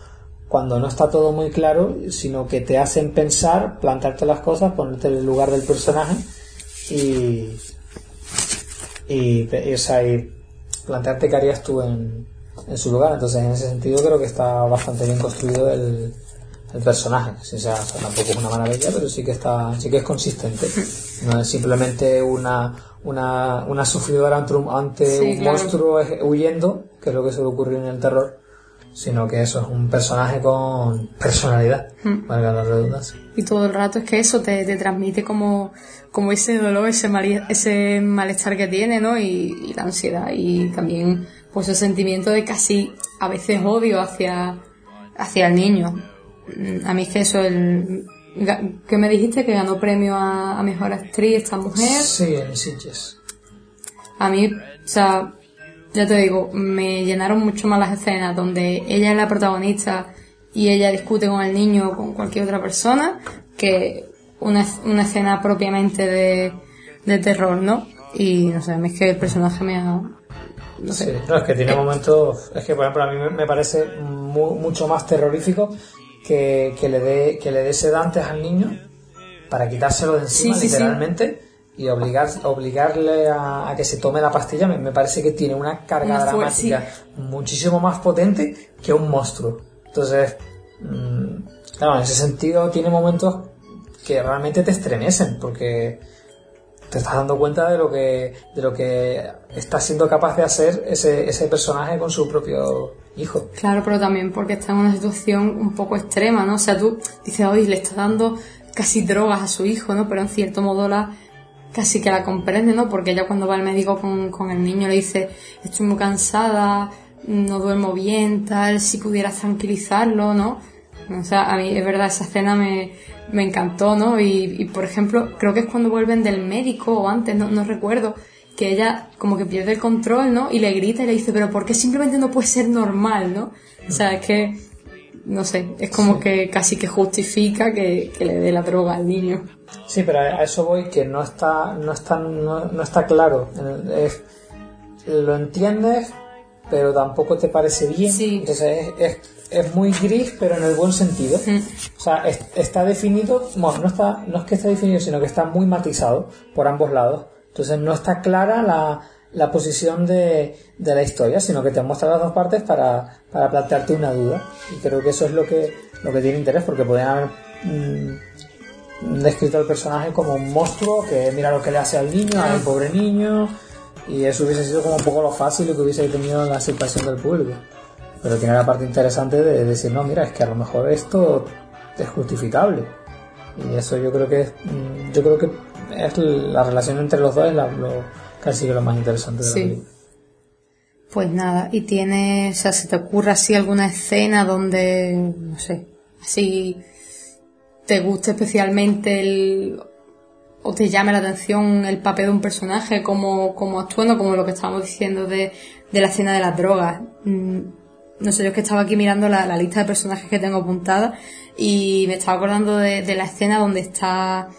cuando no está todo muy claro, sino que te hacen pensar, plantarte las cosas, ponerte en el lugar del personaje y y, y, o sea, y plantearte qué harías tú en, en su lugar. Entonces, en ese sentido, creo que está bastante bien construido el, el personaje. O sea, tampoco es una maravilla, pero sí que está, sí que es consistente. No es simplemente una, una, una sufridora ante un, ante Sí, un claro. monstruo eh, huyendo, que es lo que suele ocurrir en el terror, sino que eso es un personaje con personalidad, valga la redundancia. Y todo el rato es que eso te, te transmite como, como ese dolor, ese, mali- ese malestar que tiene, ¿no? Y, y la ansiedad. Y también, pues, el sentimiento de casi, a veces, odio hacia, hacia el niño. Mm, A mí es que eso, el... ¿Qué me dijiste? Que ganó premio a, a Mejor Actriz esta mujer. Sí, en Sitges. A mí, o sea, ya te digo, me llenaron mucho más las escenas donde ella es la protagonista y ella discute con el niño o con cualquier otra persona que una, una escena propiamente de, de terror, ¿no? Y no sé, a mí es que el personaje me ha... No sé. Sí, no, es que tiene momentos. Es que, por ejemplo, a mí me, parece mu- mucho más terrorífico que, que le dé que le dé sedantes al niño para quitárselo de encima, Sí, sí, sí. literalmente, y obligar, obligarle a, a que se tome la pastilla. Me, me parece que tiene una carga Una dramática muchísimo más potente que un monstruo. Entonces, mm, claro, en ese sentido, tiene momentos que realmente te estremecen, porque te estás dando cuenta de lo que de lo que está siendo capaz de hacer ese, ese personaje con su propio hijo. Claro, pero también porque está en una situación un poco extrema, ¿no? O sea, tú dices, hoy le está dando casi drogas a su hijo, ¿no? Pero en cierto modo la casi que la comprende, ¿no? Porque ella cuando va al médico con, con el niño le dice, estoy muy cansada, no duermo bien, tal, si pudieras tranquilizarlo, ¿no? O sea, a mí es verdad, esa escena me, me encantó, ¿no? Y, y, por ejemplo, creo que es cuando vuelven del médico o antes, no, no recuerdo, que ella como que pierde el control, ¿no? Y le grita y le dice, pero ¿por qué simplemente no puede ser normal, ¿no? O sea, es que, no sé, es como que casi que justifica que, que le dé la droga al niño. Sí, pero a eso voy que no está no está no, no está claro. Es- lo entiendes, pero tampoco te parece bien. Sí. Entonces es, es, es muy gris, pero en el buen sentido. O sea, es- está definido, bueno, no está no es que esté definido, sino que está muy matizado por ambos lados. Entonces no está clara la, la posición de, de la historia, sino que te muestra las dos partes para, para plantearte una duda. Y creo que eso es lo que, lo que tiene interés, porque podrían haber mm, descrito al personaje como un monstruo que mira lo que le hace al niño, al pobre niño, y eso hubiese sido como un poco lo fácil que hubiese tenido la aceptación del público. Pero tiene la parte interesante de decir, no, mira, es que a lo mejor esto es justificable. Y eso yo creo que es, mm, yo creo que es la relación entre los dos es la- casi que lo más interesante de la Sí. película. Pues nada, y tiene, o sea, ¿se te ocurre así alguna escena donde, no sé, así te guste especialmente el, o te llame la atención el papel de un personaje como, como actuando, como lo que estábamos diciendo de, de la escena de las drogas? Mm, No sé, yo es que estaba aquí mirando la, la lista de personajes que tengo apuntada y me estaba acordando de, de la escena donde está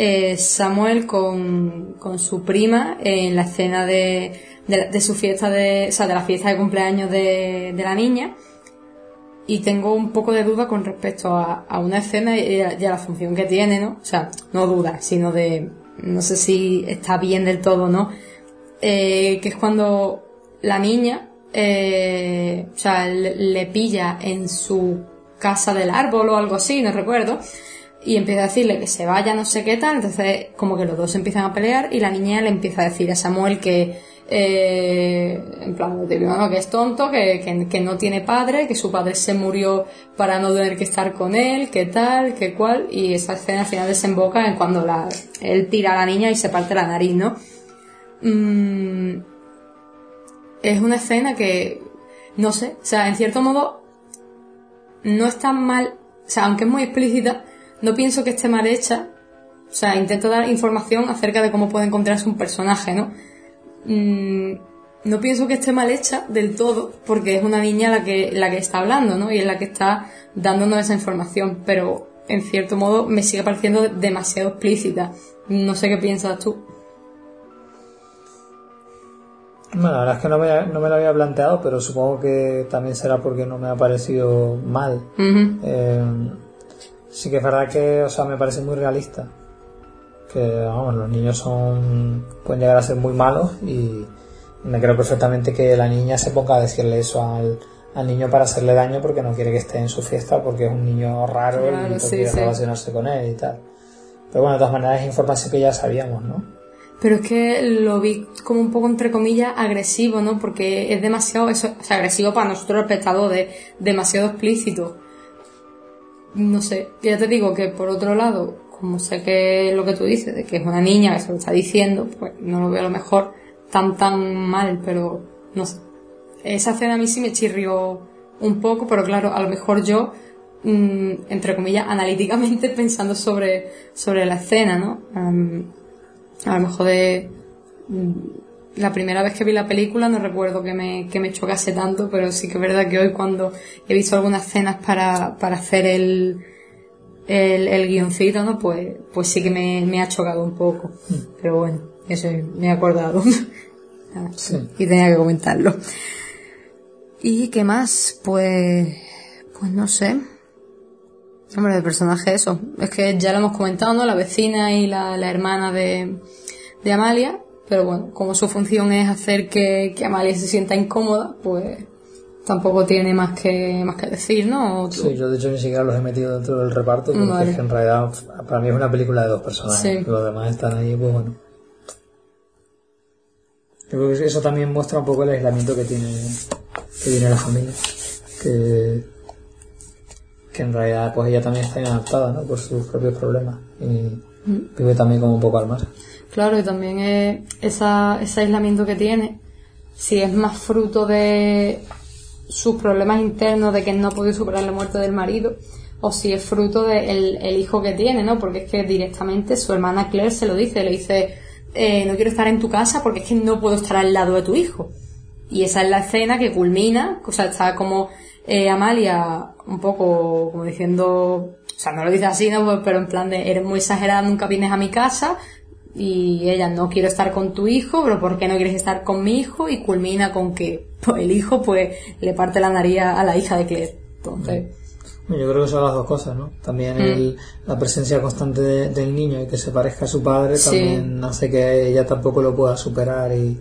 eh, Samuel con, con su prima en la escena de, de, su fiesta de, o sea, de la fiesta de cumpleaños de, de la niña. Y tengo un poco de duda con respecto a, a una escena y a, la función que tiene, ¿no? O sea, no duda, sino de, no sé si está bien del todo, ¿no? Eh, que es cuando la niña, eh, o sea, le pilla en su casa del árbol o algo así, no recuerdo, y empieza a decirle que se vaya, no sé qué tal, entonces como que los dos empiezan a pelear y la niña le empieza a decir a Samuel que, eh, en plan, que es tonto, que, que, no tiene padre, que su padre se murió para no tener que estar con él, que tal, que cual, y esa escena al final desemboca en cuando él tira a la niña y se parte la nariz, ¿no? Mm, es una escena que, no sé, o sea, en cierto modo, no es tan mal, o sea, aunque es muy explícita, no pienso que esté mal hecha. O sea, intento dar información acerca de cómo puede encontrarse un personaje, ¿no? Mm, no pienso que esté mal hecha del todo, porque es una niña la que, la que está hablando, ¿no? Y es la que está dándonos esa información, pero en cierto modo me sigue pareciendo demasiado explícita. No sé qué piensas tú. Bueno, la verdad es que no me, no me lo había planteado, pero supongo que también será porque no me ha parecido mal. Eh, sí que es verdad que, o sea, me parece muy realista. Que, vamos, los niños son, pueden llegar a ser muy malos y me creo perfectamente que la niña se ponga a decirle eso al, al niño para hacerle daño porque no quiere que esté en su fiesta porque es un niño raro y Claro, no sí, quiere sí. relacionarse con él y tal. Pero bueno, de todas maneras es información que ya sabíamos, ¿no? Pero es que lo vi como un poco, entre comillas, agresivo, ¿no? Porque es demasiado, eso, o sea, agresivo para nosotros, el espectador, de, demasiado explícito. No sé, ya te digo que por otro lado, como sé que lo que tú dices, de que es una niña que se lo está diciendo, pues no lo veo a lo mejor tan tan mal, pero no sé. Esa escena a mí sí me chirrió un poco, pero claro, a lo mejor yo, mm, entre comillas, analíticamente pensando sobre, sobre la escena, ¿no? A lo mejor de mm, la primera vez que vi la película no recuerdo que me, que me chocase tanto, pero sí que es verdad que hoy cuando he visto algunas escenas para, para hacer el, el, el guioncito, ¿no? Pues, pues sí que me, me ha chocado un poco. Pero bueno, eso me he acordado. Sí. Y tenía que comentarlo. ¿Y qué más? Pues, pues no sé. Hombre, de personaje eso. Es que ya lo hemos comentado, ¿no? La vecina y la, la hermana de, de Amalia. Pero bueno, como su función es hacer que, que Amalia se sienta incómoda, pues tampoco tiene más que, más que decir, ¿no? Sí, yo de hecho ni siquiera los he metido dentro del reparto porque Vale. es que en realidad para mí es una película de dos personajes. Sí. Los demás están ahí, pues bueno. Yo creo que eso también muestra un poco el aislamiento que tiene, que tiene la familia. Que, que en realidad pues ella también está inadaptada, ¿no? Por sus propios problemas. Y vive también como un poco al margen. Claro, y también es esa, ese aislamiento que tiene, si es más fruto de sus problemas internos, de que no ha podido superar la muerte del marido, o si es fruto del el hijo que tiene, ¿no? Porque es que directamente su hermana Claire se lo dice, le dice, eh, no quiero estar en tu casa porque es que no puedo estar al lado de tu hijo. Y esa es la escena que culmina, o sea, está como eh, Amalia un poco como diciendo, o sea, no lo dice así, ¿no? Pero en plan de, eres muy exagerada, nunca vienes a mi casa, y ella, no quiero estar con tu hijo, pero ¿por qué no quieres estar con mi hijo? Y culmina con que pues, el hijo pues le parte la nariz a la hija de Claire. Entonces, Yo creo que son las dos cosas, ¿no? También Mm. el- la presencia constante de- del niño y que se parezca a su padre Sí. también hace que ella tampoco lo pueda superar y,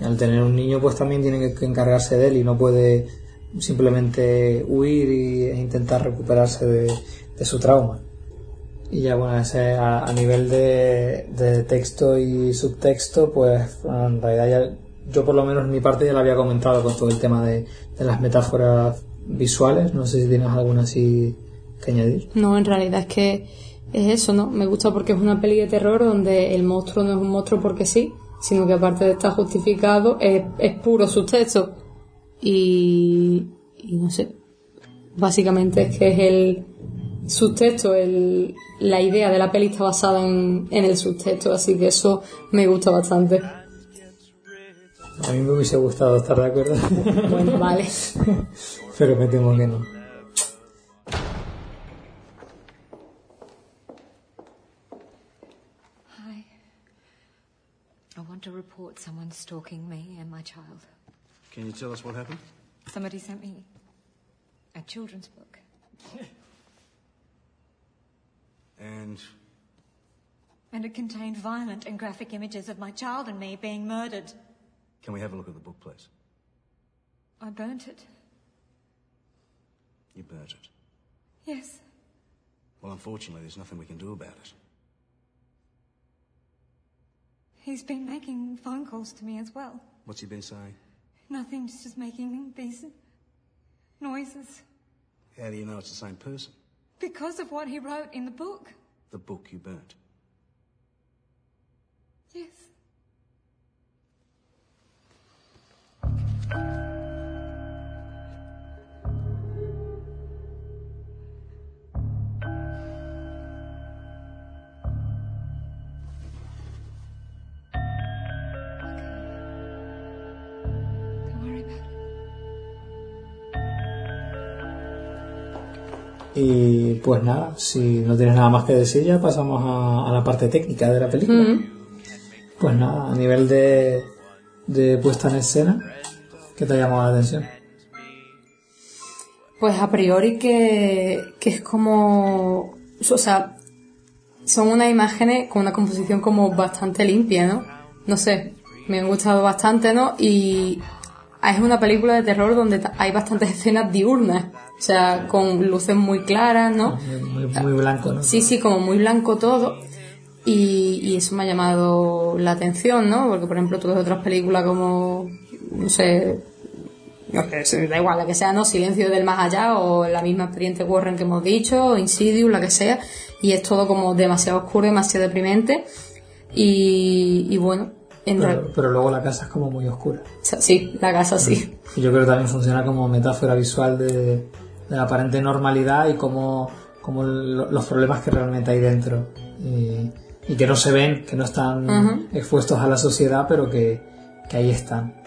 y al tener un niño pues también tiene que, que encargarse de él y no puede simplemente huir y, e intentar recuperarse de, de su trauma. Y ya bueno, ese, a, nivel de, de texto y subtexto, pues en realidad ya, yo por lo menos en mi parte ya lo había comentado con todo el tema de, de las metáforas visuales. No sé si tienes alguna así que añadir. no, en realidad es que es eso, ¿no? Me gusta porque es una peli de terror donde el monstruo no es un monstruo porque sí, sino que aparte de estar justificado, es, es puro subtexto. Y, y no sé, básicamente es que es el subtexto, el, la idea de la peli está basada en, en el subtexto, así que eso me gusta bastante. A mí me hubiese gustado estar de acuerdo, Bueno, vale. pero me temo que no. Hi. I want to report someone stalking me and my child. Can you tell us what happened? Somebody sent me a children's book. And And it contained violent and graphic images of my child and me being murdered. can we have a look at the book, please? I burnt it. You burnt it. Yes. Well, unfortunately, there's nothing we can do about it. He's been making phone calls to me as well. What's he been saying? Nothing, just making these noises. How do you know it's the same person? Because of what he wrote in the book. The book you burnt. Yes. Y pues nada, si no tienes nada más que decir ya pasamos a, a la parte técnica de la película. Pues nada, a nivel de, de puesta en escena que te ha llamado la atención. Pues a priori que, que es como, o sea, son unas imágenes con una composición como bastante limpia, ¿no? No sé, me han gustado bastante, ¿no? Y es una película de terror donde hay bastantes escenas diurnas, o sea, con luces muy claras, ¿no? Muy, muy blanco, ¿no? Sí, sí, como muy blanco todo. Y, y eso me ha llamado la atención, ¿no? Porque, por ejemplo, ves otras películas como, no sé, no sé, da igual, la que sea, ¿no? Silencio del más allá o la misma expediente Warren que hemos dicho, o Insidious, la que sea. Y es todo como demasiado oscuro, demasiado deprimente. Y, y bueno, en Pero, pero luego la casa es como muy oscura. sí, la casa sí. Y yo creo que también funciona como metáfora visual de, de la aparente normalidad y como, como lo- los problemas que realmente hay dentro. Y, y que no se ven, que no están expuestos a la sociedad, pero que, que ahí están.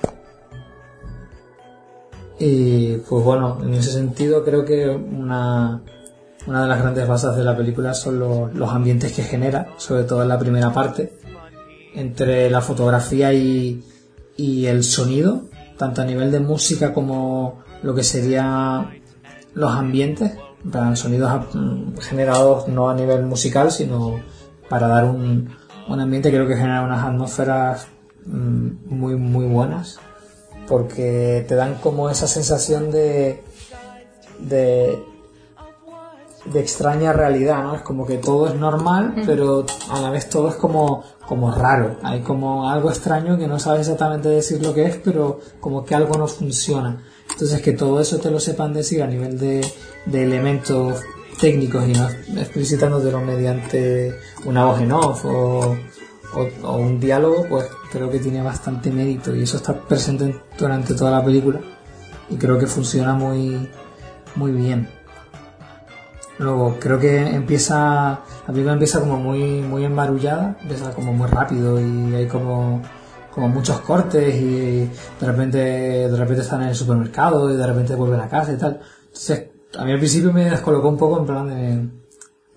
Y pues bueno, en ese sentido creo que una, una de las grandes bases de la película son los, los ambientes que genera, sobre todo en la primera parte, entre la fotografía y, y el sonido, tanto a nivel de música como lo que serían los ambientes, sonidos mm, generados no a nivel musical, sino para dar un, un ambiente creo que genera unas atmósferas mm, muy muy buenas porque te dan como esa sensación de de de extraña realidad, ¿no? Es como que todo es normal, pero a la vez todo es como, como raro. Hay como algo extraño que no sabes exactamente decir lo que es, pero como que algo no funciona. Entonces que todo eso te lo sepan decir a nivel de, elementos técnicos y no explicitándotelo mediante una voz en off o, o- o un diálogo, pues creo que tiene bastante mérito y eso está presente durante toda la película y creo que funciona muy, muy bien. Luego creo que empieza, la película empieza como muy, muy embarullada, empieza como muy rápido y hay como, como muchos cortes y de repente, de repente están en el supermercado y de repente vuelven a casa y tal. Entonces, a mí al principio me descolocó un poco en plan de,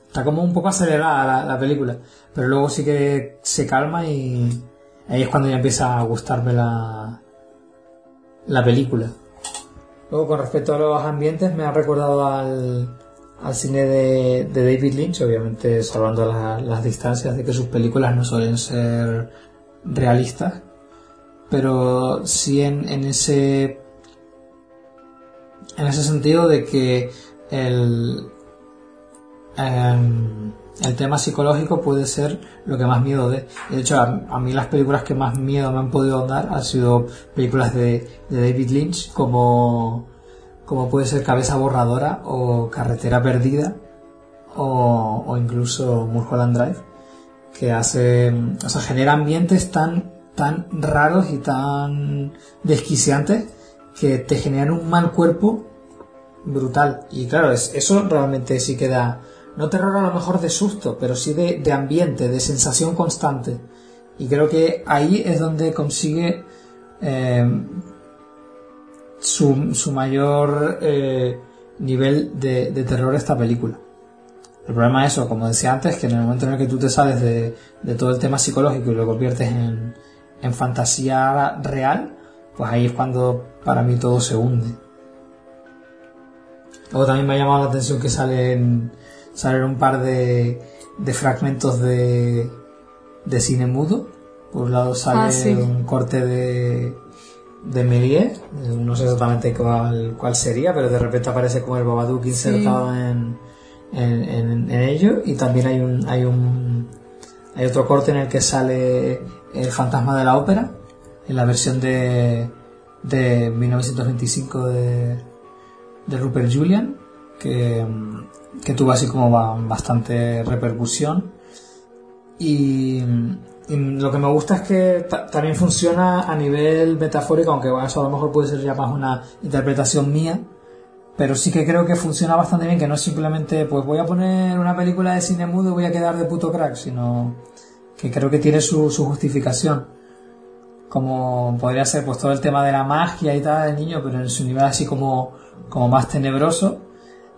está como un poco acelerada la, la película, pero luego sí que se calma y ahí es cuando ya empieza a gustarme la, la película. Luego, con respecto a los ambientes, me ha recordado al, al cine de, de David Lynch, obviamente salvando la- las distancias de que sus películas no suelen ser realistas, pero sí en, en ese en ese sentido de que el em, el tema psicológico puede ser lo que más miedo dé. De hecho, a, a mí las películas que más miedo me han podido dar han sido películas de, de David Lynch, como, como puede ser Cabeza Borradora o Carretera Perdida o, incluso Mulholland Drive, que hace, o sea, genera ambientes tan, tan raros y tan desquiciantes que te generan un mal cuerpo brutal. Y claro, es, eso realmente sí que da, no terror a lo mejor de susto, pero sí de, de ambiente, de sensación constante. Y creo que ahí es donde consigue eh, su, su mayor eh, nivel de, de terror esta película. El problema es eso, como decía antes, que en el momento en el que tú te sales de, de todo el tema psicológico y lo conviertes en, en fantasía real, pues ahí es cuando para mí todo se hunde. Luego también me ha llamado la atención que salen, salen un par de, de fragmentos de, de cine mudo. Por un lado sale Ah, sí. un corte de, de Méliès, eh, no sé exactamente cuál, cuál sería, pero de repente aparece como el Babadook insertado en, en, en- en ello. Y también hay un, hay un, hay otro corte en el que sale el fantasma de la ópera, en la versión de, de 1925 de, de Rupert Julian, que, que tuvo así como ba- bastante repercusión. Y, y lo que me gusta es que ta- también funciona a nivel metafórico, aunque eso a lo mejor puede ser ya más una interpretación mía, pero sí que creo que funciona bastante bien, que no es simplemente, pues voy a poner una película de cine mudo y voy a quedar de puto crack, sino que creo que tiene su, su justificación. Como podría ser pues todo el tema de la magia y tal del niño, pero en su nivel así como, como más tenebroso.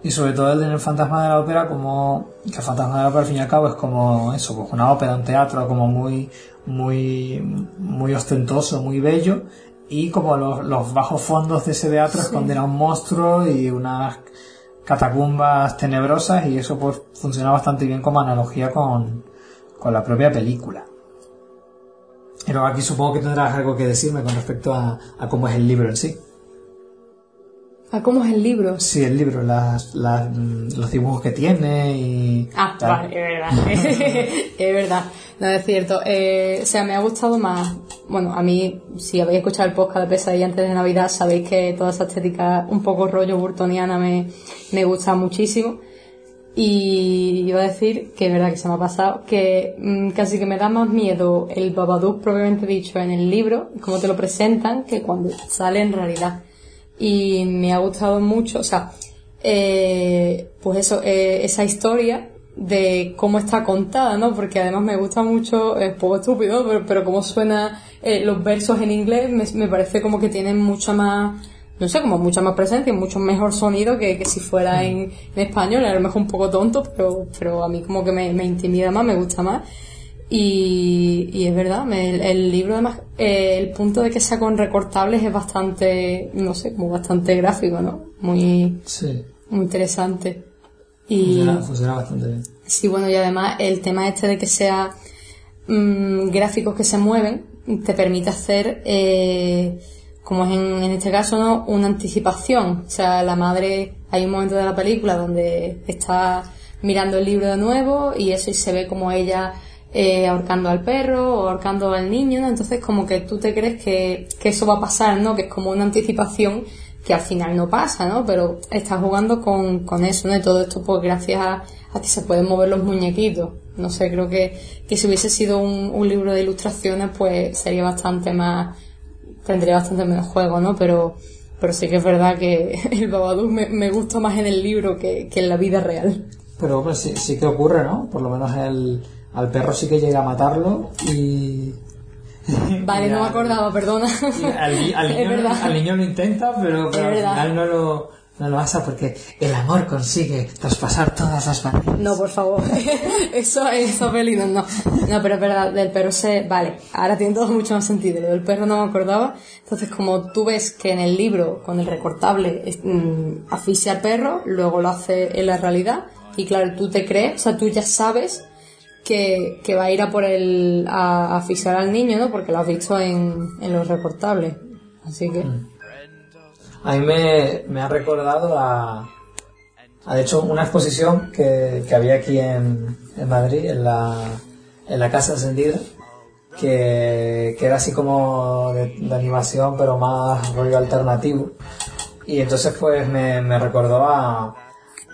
Y sobre todo el de El fantasma de la ópera, como que el fantasma de la ópera al fin y al cabo es como eso, pues una ópera, un teatro, como muy, muy, muy ostentoso, muy bello. Y como los, los bajos fondos de ese teatro esconden a un monstruo y unas catacumbas tenebrosas y eso pues funciona bastante bien como analogía con, con la propia película. Pero aquí supongo que tendrás algo que decirme con respecto a, a cómo es el libro en sí. ¿A cómo es el libro? Sí, el libro, las, las, los dibujos que tiene y... Ah, tal. vale, es verdad. es verdad. No, es cierto. Eh, o sea, me ha gustado más... Bueno, a mí, si habéis escuchado el podcast de Pesadilla antes de Navidad, sabéis que toda esa estética un poco rollo burtoniana me, me gusta muchísimo. Y iba a decir que es verdad que se me ha pasado, que mm, casi que me da más miedo el Babadook propiamente dicho en el libro, como te lo presentan, que cuando sale en realidad. Y me ha gustado mucho, o sea, eh, pues eso, eh, esa historia de cómo está contada, ¿no? Porque además me gusta mucho, es poco estúpido, pero, pero cómo suena eh, los versos en inglés, me, me parece como que tienen mucha más, no sé, como mucha más presencia, mucho mejor sonido que, que si fuera en, en español, a lo mejor un poco tonto, pero, pero a mí como que me, me intimida más, me gusta más. Y, y es verdad, me- el, el libro además, eh, el punto de que sea con recortables es bastante, no sé, como bastante gráfico, ¿no? Muy, Sí, muy interesante. Y funciona, funciona bastante bien. sí, bueno, y además el tema este de que sea mm, gráficos que se mueven te permite hacer, eh, como es en, en este caso, ¿no? Una anticipación. O sea, la madre, hay un momento de la película donde está mirando el libro de nuevo y eso y se ve como ella eh, ahorcando al perro o ahorcando al niño, ¿no? Entonces como que tú te crees que, que eso va a pasar, ¿no? Que es como una anticipación que al final no pasa, ¿no? Pero estás jugando con, con eso, ¿no? Y todo esto pues gracias a, a que se pueden mover los muñequitos. No sé, creo que, que si hubiese sido un, un libro de ilustraciones pues sería bastante más, tendría bastante menos juego, ¿no? Pero, pero sí que es verdad que el Babadook me, me gusta más en el libro que, que en la vida real. Pero hombre, sí, sí que ocurre, ¿no? Por lo menos el, al perro sí que llega a matarlo y... Vale, y no me al- acordaba, perdona. al, al niño, al niño lo intenta, pero, pero al final no lo, no lo hace porque el amor consigue traspasar todas las barreras. No, por favor. eso, eso, Feli, no, no. No, pero es verdad, del perro se... Vale, ahora tiene todo mucho más sentido. Lo del perro no me acordaba. Entonces, como tú ves que en el libro, con el recortable, es- mm, asfixia al perro, luego lo hace en la realidad. Y claro, tú te crees, o sea, tú ya sabes que, va a ir a por el... a, a al niño, ¿no? Porque lo has visto en, en los recortables. Así que... A mí me, me ha recordado a, a, de hecho, una exposición que, que había aquí en, en Madrid, en la, en la Casa Encendida, que, que era así como de, de animación, pero más rollo alternativo. Y entonces pues me, me recordó a,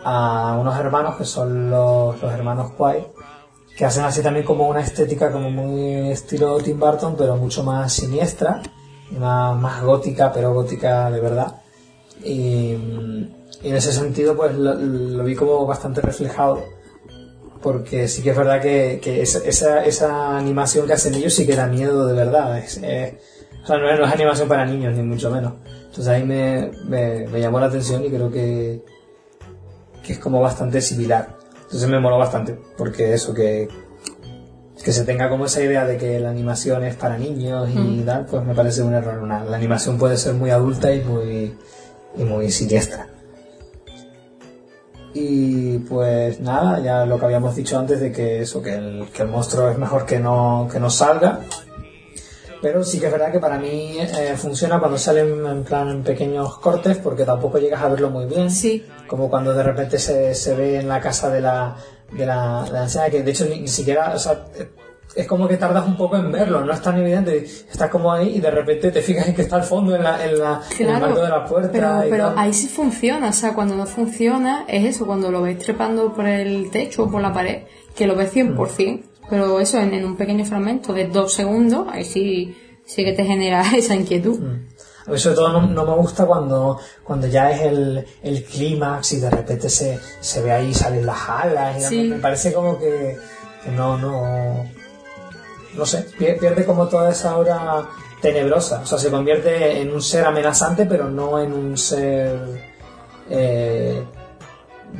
a unos hermanos que son los, los hermanos Quay, que hacen así también como una estética como muy estilo Tim Burton, pero mucho más siniestra, más, gótica, pero gótica de verdad. Y, en ese sentido pues lo, vi como bastante reflejado, porque sí que es verdad que, esa, esa, esa animación que hacen ellos sí que da miedo de verdad. Es, es- o sea, no es, animación para niños, ni mucho menos. Entonces ahí me, me, me llamó la atención y creo que, que es como bastante similar. Entonces me moló bastante, porque eso, que, que se tenga como esa idea de que la animación es para niños y tal, pues me parece un error. Una- la animación puede ser muy adulta y muy, y muy siniestra. Y pues nada, ya lo que habíamos dicho antes de que eso, que el, que el monstruo es mejor que no, que no salga. Pero sí que es verdad que para mí eh, funciona cuando salen en plan en pequeños cortes porque tampoco llegas a verlo muy bien. Sí. Como cuando de repente se, se ve en la casa de la, de la, de la anciana, que de hecho ni, ni siquiera, o sea, es como que tardas un poco en verlo, no es tan evidente. Estás como ahí y de repente te fijas en que está al fondo en, la, en, la, en el marco de la puerta. Pero, y pero tal. ahí sí funciona, o sea, cuando no funciona es eso, cuando lo ves trepando por el techo o por la pared, que lo ves 100%, pero eso en, en un pequeño fragmento de dos segundos, ahí sí, sí que te genera esa inquietud. A mí sobre todo no, no me gusta cuando, cuando ya es el, el clímax y de repente se, se ve ahí, salen las alas. Y Sí. me parece como que, que no, no, no sé, pier- pierde como toda esa aura tenebrosa. O sea, se convierte en un ser amenazante, pero no en un ser, eh,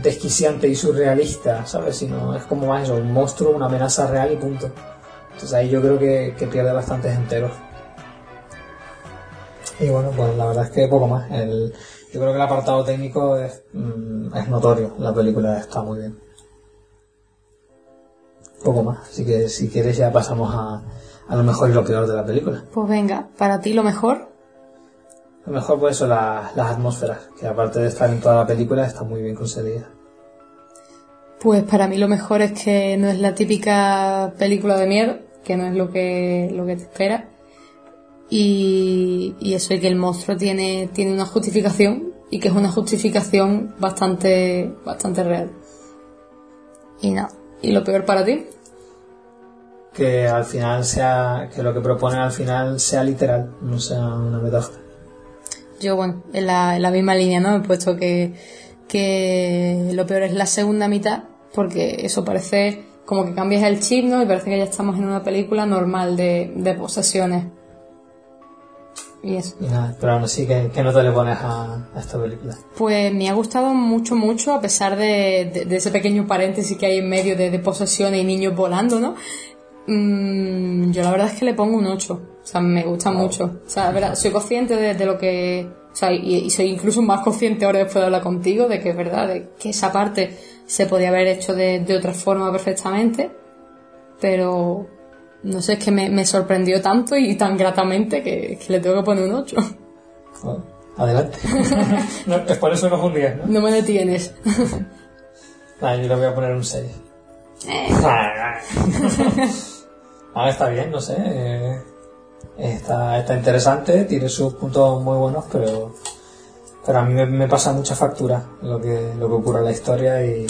desquiciante y surrealista, ¿sabes? Sino es como más eso, un monstruo, una amenaza real y punto. Entonces ahí yo creo que, que pierde bastantes enteros. Y bueno, pues la verdad es que poco más. El, yo creo que el apartado técnico es, mm, es notorio. La película está muy bien. Poco más. Así que si quieres ya pasamos a, a lo mejor y lo peor de la película. Pues venga, para ti lo mejor. Lo mejor pues eso, la- las atmósferas, que aparte de estar en toda la película, está muy bien conseguida. Pues para mí lo mejor es que no es la típica película de miedo, que no es lo que, lo que te espera. Y, y eso, y que el monstruo tiene, tiene una justificación, y que es una justificación bastante, bastante real. Y nada. ¿Y lo peor para ti? Que al final sea, que lo que proponen al final sea literal, no sea una metáfora. Yo, bueno, en la, en la misma línea, ¿no? He puesto que, que lo peor es la segunda mitad, porque eso parece como que cambias el chip, ¿no? Y parece que ya estamos en una película normal de, de posesiones. Y eso. Y nada, pero aún así, que, que no te le pones a, a esta película? Pues me ha gustado mucho, mucho, a pesar de, de- de ese pequeño paréntesis que hay en medio de, de posesiones y niños volando, ¿no? Mm, yo la verdad es que le pongo un 8. O sea, me gusta mucho. O sea, verdad, soy consciente de, de lo que... O sea, y, y soy incluso más consciente ahora después de hablar contigo de que es verdad, de que esa parte se podía haber hecho de, de otra forma perfectamente. Pero... No sé, es que me, me sorprendió tanto y tan gratamente que, que le tengo que poner un 8. Bueno, adelante. no, es por eso no es un 10, ¿no? No me detienes. Nada, yo le voy a poner un 6. Ahora está bien, no sé. eh, está, está interesante, tiene sus puntos muy buenos, pero, pero a mí me, me pasa mucha factura lo que, lo que ocurre en la historia y,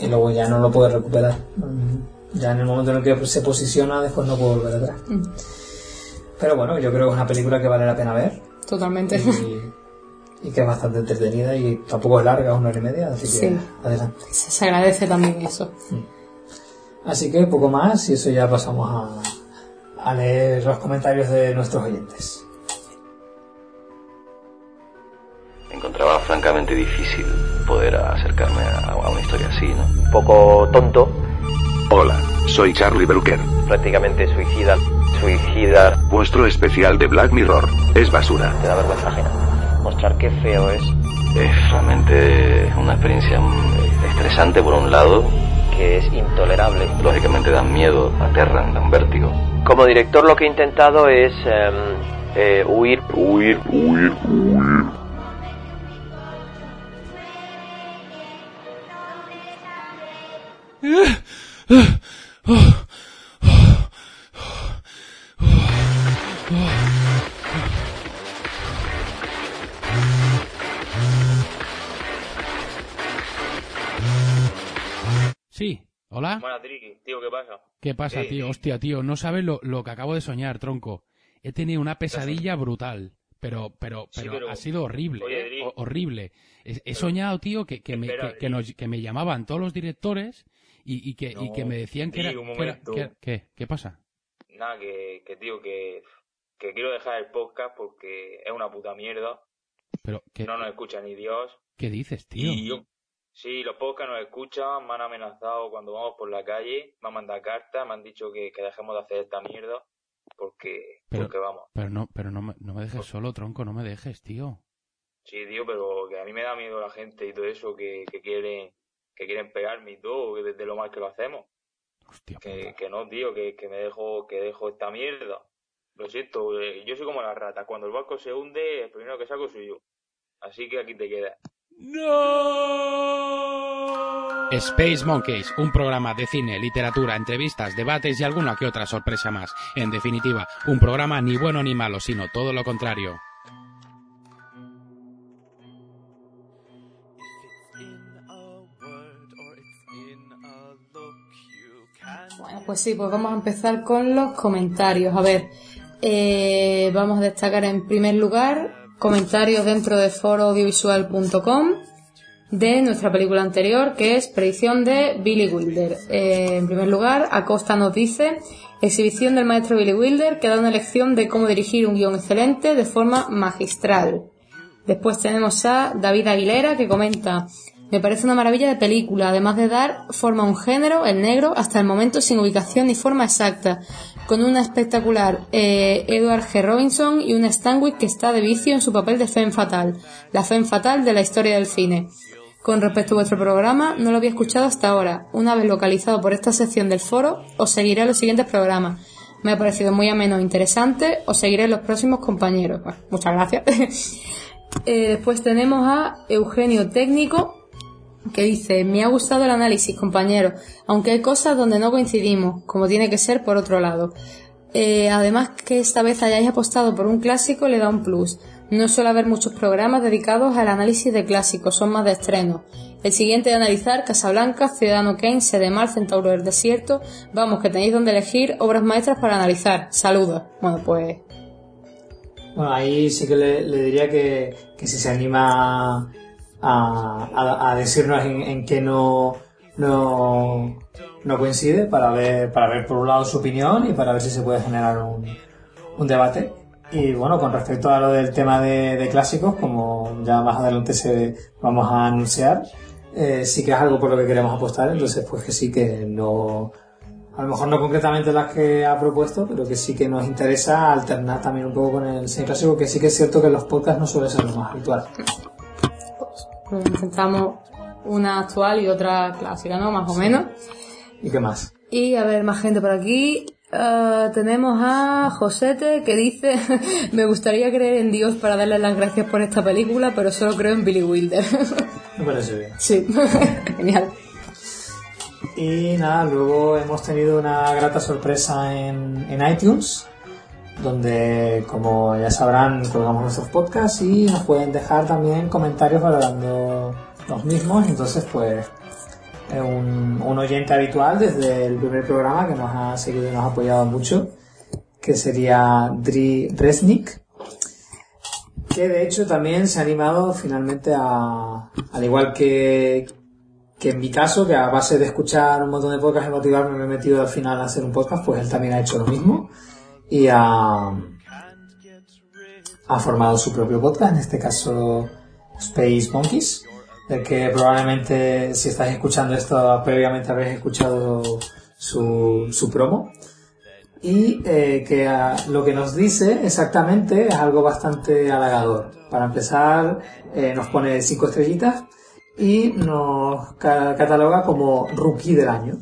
y luego ya no lo puedo recuperar. Mm, Ya en el momento en el que se posiciona, después no puedo volver atrás. Pero bueno, yo creo que es una película que vale la pena ver Totalmente. y, y que es bastante entretenida y tampoco es larga, es una hora y media, así que Sí. adelante. Se se agradece también eso. Así que poco más y eso ya pasamos a, a leer los comentarios de nuestros oyentes. Encontraba francamente difícil poder acercarme a, a una historia así, ¿no? Un poco tonto, Hola, soy Charlie Brooker. prácticamente suicida. Suicida. Vuestro especial de Black Mirror es basura. Te da vergüenza ajena. Mostrar qué feo es. Es realmente una experiencia mm, estresante por un lado. Que es intolerable. Lógicamente dan miedo, aterran, dan vértigo. Como director lo que he intentado es em, eh, huir. Huir, huir, huir. Pasa? ¿Qué pasa, Sí, tío? sí. Hostia, tío, no sabes lo, lo que acabo de soñar, tronco. He tenido una pesadilla brutal, pero, pero, Sí, pero, ha sido horrible, Oye, ¿eh? Dri. Ho- horrible. He, he soñado, tío, que, que, me, Espera, que, que nos- que me llamaban todos los directores y, y que, y que me decían que era, un que era- momento. que era- ¿qué? ¿Qué pasa? Nada, que, que tío, que, que quiero dejar el podcast porque es una puta mierda. Pero, ¿qué, No nos escucha ni Dios. ¿qué dices, tío? Y yo, sí, los podcasts nos escuchan, me han amenazado cuando vamos por la calle, me han mandado cartas, me han dicho que, que dejemos de hacer esta mierda porque, Pero- porque vamos. Pero no, pero no me, no me dejes solo, tronco, no me dejes, tío. Sí, tío, pero que a mí me da miedo la gente y todo eso que, que quieren que quieren pegarme y todo, que desde lo mal que lo hacemos. Hostia, Que, que no, tío, que, que me dejo, que dejo esta mierda. Lo siento, eh, yo soy como la rata. Cuando el barco se hunde, el primero que saco soy yo. Así que aquí te quedas. Space Monkeys, un programa de cine, literatura, entrevistas, debates y alguna que otra sorpresa más. En definitiva, un programa ni bueno ni malo, sino todo lo contrario. Bueno, pues sí, pues vamos a empezar con los comentarios. A ver, eh, vamos a destacar en primer lugar comentarios dentro de foroaudiovisual.com de nuestra película anterior, que es Predicción de Billy Wilder. Eh, en primer lugar, Acosta nos dice, exhibición del maestro Billy Wilder, que da una lección de cómo dirigir un guion excelente de forma magistral. Después tenemos a David Aguilera, que comenta, Me parece una maravilla de película, además de dar forma a un género, el negro, hasta el momento sin ubicación ni forma exacta, con una espectacular eh, Edward G. Robinson y un Stanwyck que está de vicio en su papel de Femme Fatal, la Femme Fatal de la historia del cine. Con respecto a vuestro programa, no lo había escuchado hasta ahora. Una vez localizado por esta sección del foro, os seguiré los siguientes programas. Me ha parecido muy ameno e interesante. Os seguiré los próximos compañeros. Muchas gracias. Eh, después tenemos a Eugenio Técnico, que dice, me ha gustado el análisis, compañero, aunque hay cosas donde no coincidimos, como tiene que ser por otro lado. Eh, además que esta vez hayáis apostado por un clásico le da un plus. No suele haber muchos programas dedicados al análisis de clásicos, son más de estreno. El siguiente de analizar, Casablanca, Ciudadano Kane, Sedemar, Centauro del Desierto. Vamos, que tenéis donde elegir obras maestras para analizar. Saludos. Bueno, pues Bueno, ahí sí que le, le diría que, que si se anima a, a- decirnos en, en qué no, no, no coincide para ver, para ver por un lado su opinión y para ver si se puede generar un, un debate. Y bueno, con respecto a lo del tema de, de clásicos, como ya más adelante se vamos a anunciar, eh, sí que es algo por lo que queremos apostar, entonces pues que sí que no, a lo mejor no concretamente las que ha propuesto, pero que sí que nos interesa alternar también un poco con el cine clásico, que sí que es cierto que los podcasts no suele ser lo más habitual. Pues intentamos una actual y otra clásica, ¿no? Más o menos. ¿Y qué más? Y a ver, más gente por aquí. Ah, tenemos a Josete que dice me gustaría creer en Dios para darle las gracias por esta película, pero solo creo en Billy Wilder. Me parece bien. sí, genial. Y nada, luego hemos tenido una grata sorpresa en, en iTunes, donde como ya sabrán colgamos nuestros podcasts y nos pueden dejar también comentarios valorando los mismos. Entonces pues un, un oyente habitual desde el primer programa que nos ha seguido y nos ha apoyado mucho, que sería Dri Resnick, que de hecho también se ha animado finalmente a, al igual que, que en mi caso, que a base de escuchar un montón de podcasts y motivarme me he metido al final a hacer un podcast, pues él también ha hecho lo mismo y ha, ha formado su propio podcast, en este caso Space Monkeys, del que probablemente si estáis escuchando esto previamente habréis escuchado su, su promo y eh, que ah, lo que nos dice exactamente es algo bastante halagador. Para empezar, eh, nos pone cinco estrellitas y nos ca- cataloga como rookie del año.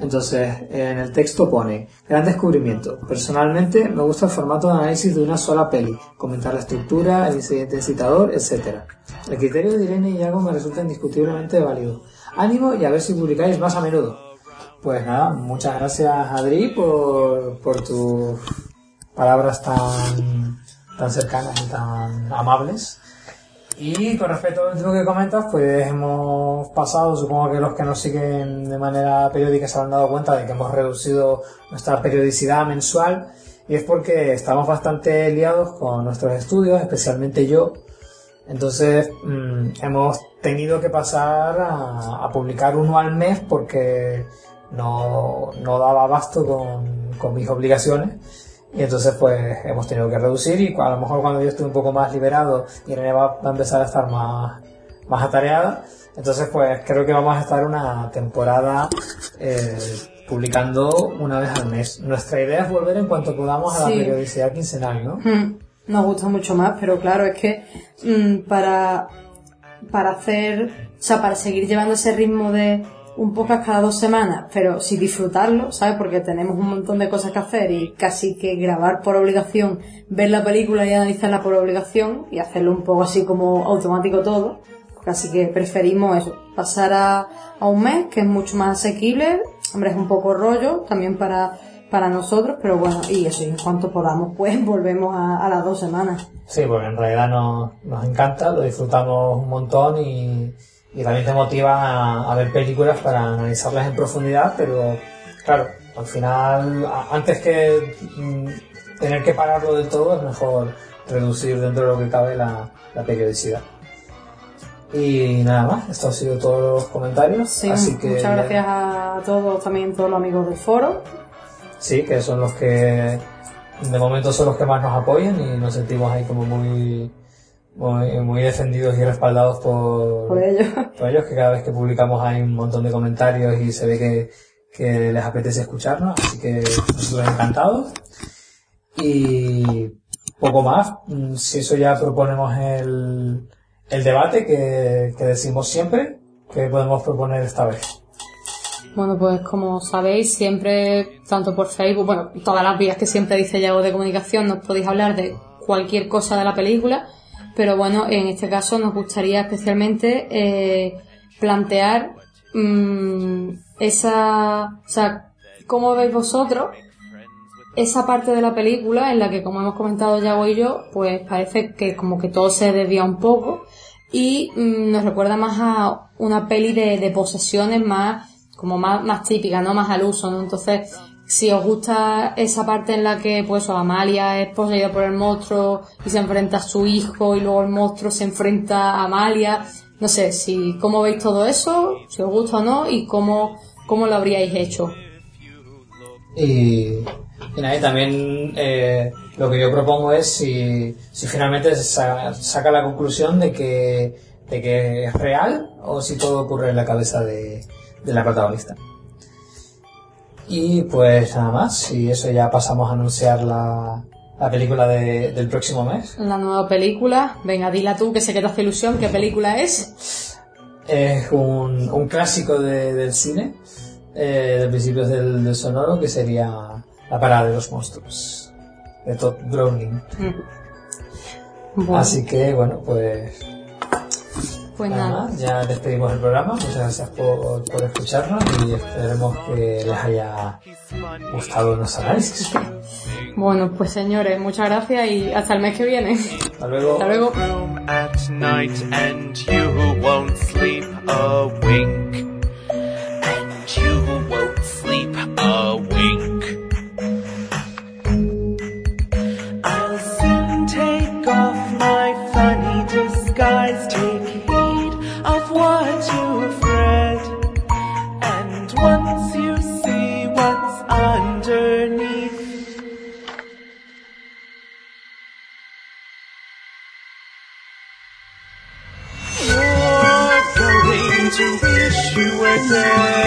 Entonces, en el texto pone, gran descubrimiento. Personalmente me gusta el formato de análisis de una sola peli, comentar la estructura, el incidente citador, etc. El criterio de Irene y Iago me resulta indiscutiblemente válido. Ánimo y a ver si publicáis más a menudo. Pues nada, muchas gracias Adri por, por tus palabras tan, tan cercanas y tan amables. Y con respecto al último que comentas, pues hemos pasado, supongo que los que nos siguen de manera periódica se habrán dado cuenta de que hemos reducido nuestra periodicidad mensual y es porque estamos bastante liados con nuestros estudios, especialmente yo. Entonces mm, hemos tenido que pasar a, a publicar uno al mes porque no, no daba abasto con, con mis obligaciones. Y entonces pues hemos tenido que reducir y a lo mejor cuando yo esté un poco más liberado y Irene va, a empezar a estar más, más atareada, entonces pues creo que vamos a estar una temporada eh, publicando una vez al mes. Nuestra idea es volver en cuanto podamos a la Sí. periodicidad quincenal, ¿no? Mm, Nos gusta mucho más, pero claro, es que mm, para, para hacer, o sea, para seguir llevando ese ritmo de un podcast cada dos semanas, pero sin disfrutarlo, ¿sabes? Porque tenemos un montón de cosas que hacer y casi que grabar por obligación, ver la película y analizarla por obligación y hacerlo un poco así como automático todo. Así que preferimos eso, pasar a, a un mes, que es mucho más asequible, hombre, es un poco rollo también para, para nosotros, pero bueno, y eso, y en cuanto podamos, pues volvemos a, a las dos semanas. Sí, porque en realidad nos, nos encanta, lo disfrutamos un montón y, y también te motiva a, a ver películas para analizarlas en profundidad, pero claro, al final, a- antes que mm, tener que pararlo del todo, es mejor reducir dentro de lo que cabe la, la periodicidad. Y nada más, estos han sido todos los comentarios. Sí, así que muchas gracias a todos, también todos los amigos del foro. Sí, que son los que de momento son los que más nos apoyan y nos sentimos ahí como muy muy, muy defendidos y respaldados por, Por ellos. por ellos, que cada vez que publicamos hay un montón de comentarios y se ve que, que les apetece escucharnos, así que nosotros encantados. Y poco más, Mm, si eso ya proponemos el, el debate que, que decimos siempre, que podemos proponer esta vez. Bueno, pues como sabéis, siempre, tanto por Facebook, bueno, todas las vías que siempre dice Yago de comunicación, nos podéis hablar de cualquier cosa de la película, pero bueno, en este caso nos gustaría especialmente eh, plantear mm, esa, o sea, cómo veis vosotros esa parte de la película en la que, como hemos comentado Yago y yo, pues parece que como que todo se desvía un poco y mm, nos recuerda más a una peli de, de posesiones más como más, más típica, ¿no? Más al uso, ¿no? Entonces, si os gusta esa parte en la que, pues, Amalia es poseída por el monstruo y se enfrenta a su hijo y luego el monstruo se enfrenta a Amalia, no sé, si, cómo veis todo eso, si os gusta o no y cómo, cómo lo habríais hecho. Y, también eh, lo que yo propongo es si, si finalmente se sa- saca la conclusión de que, de que es real o si todo ocurre en la cabeza de, de la protagonista. Y pues nada más, y eso ya pasamos a anunciar la, la película de- del próximo mes. La nueva película, venga, dila tú que sé que te hace ilusión, ¿qué película es? Es un, un clásico de- del cine, eh, de principios del, del sonoro, que sería La parada de los monstruos, de Todd Browning. Bueno, Así que, bueno, pues pues nada ya despedimos el programa. Muchas gracias por, por escucharnos y esperemos que les haya gustado nuestro análisis. Bueno, pues señores, muchas gracias y hasta el mes que viene. Hasta luego. Hasta luego. say.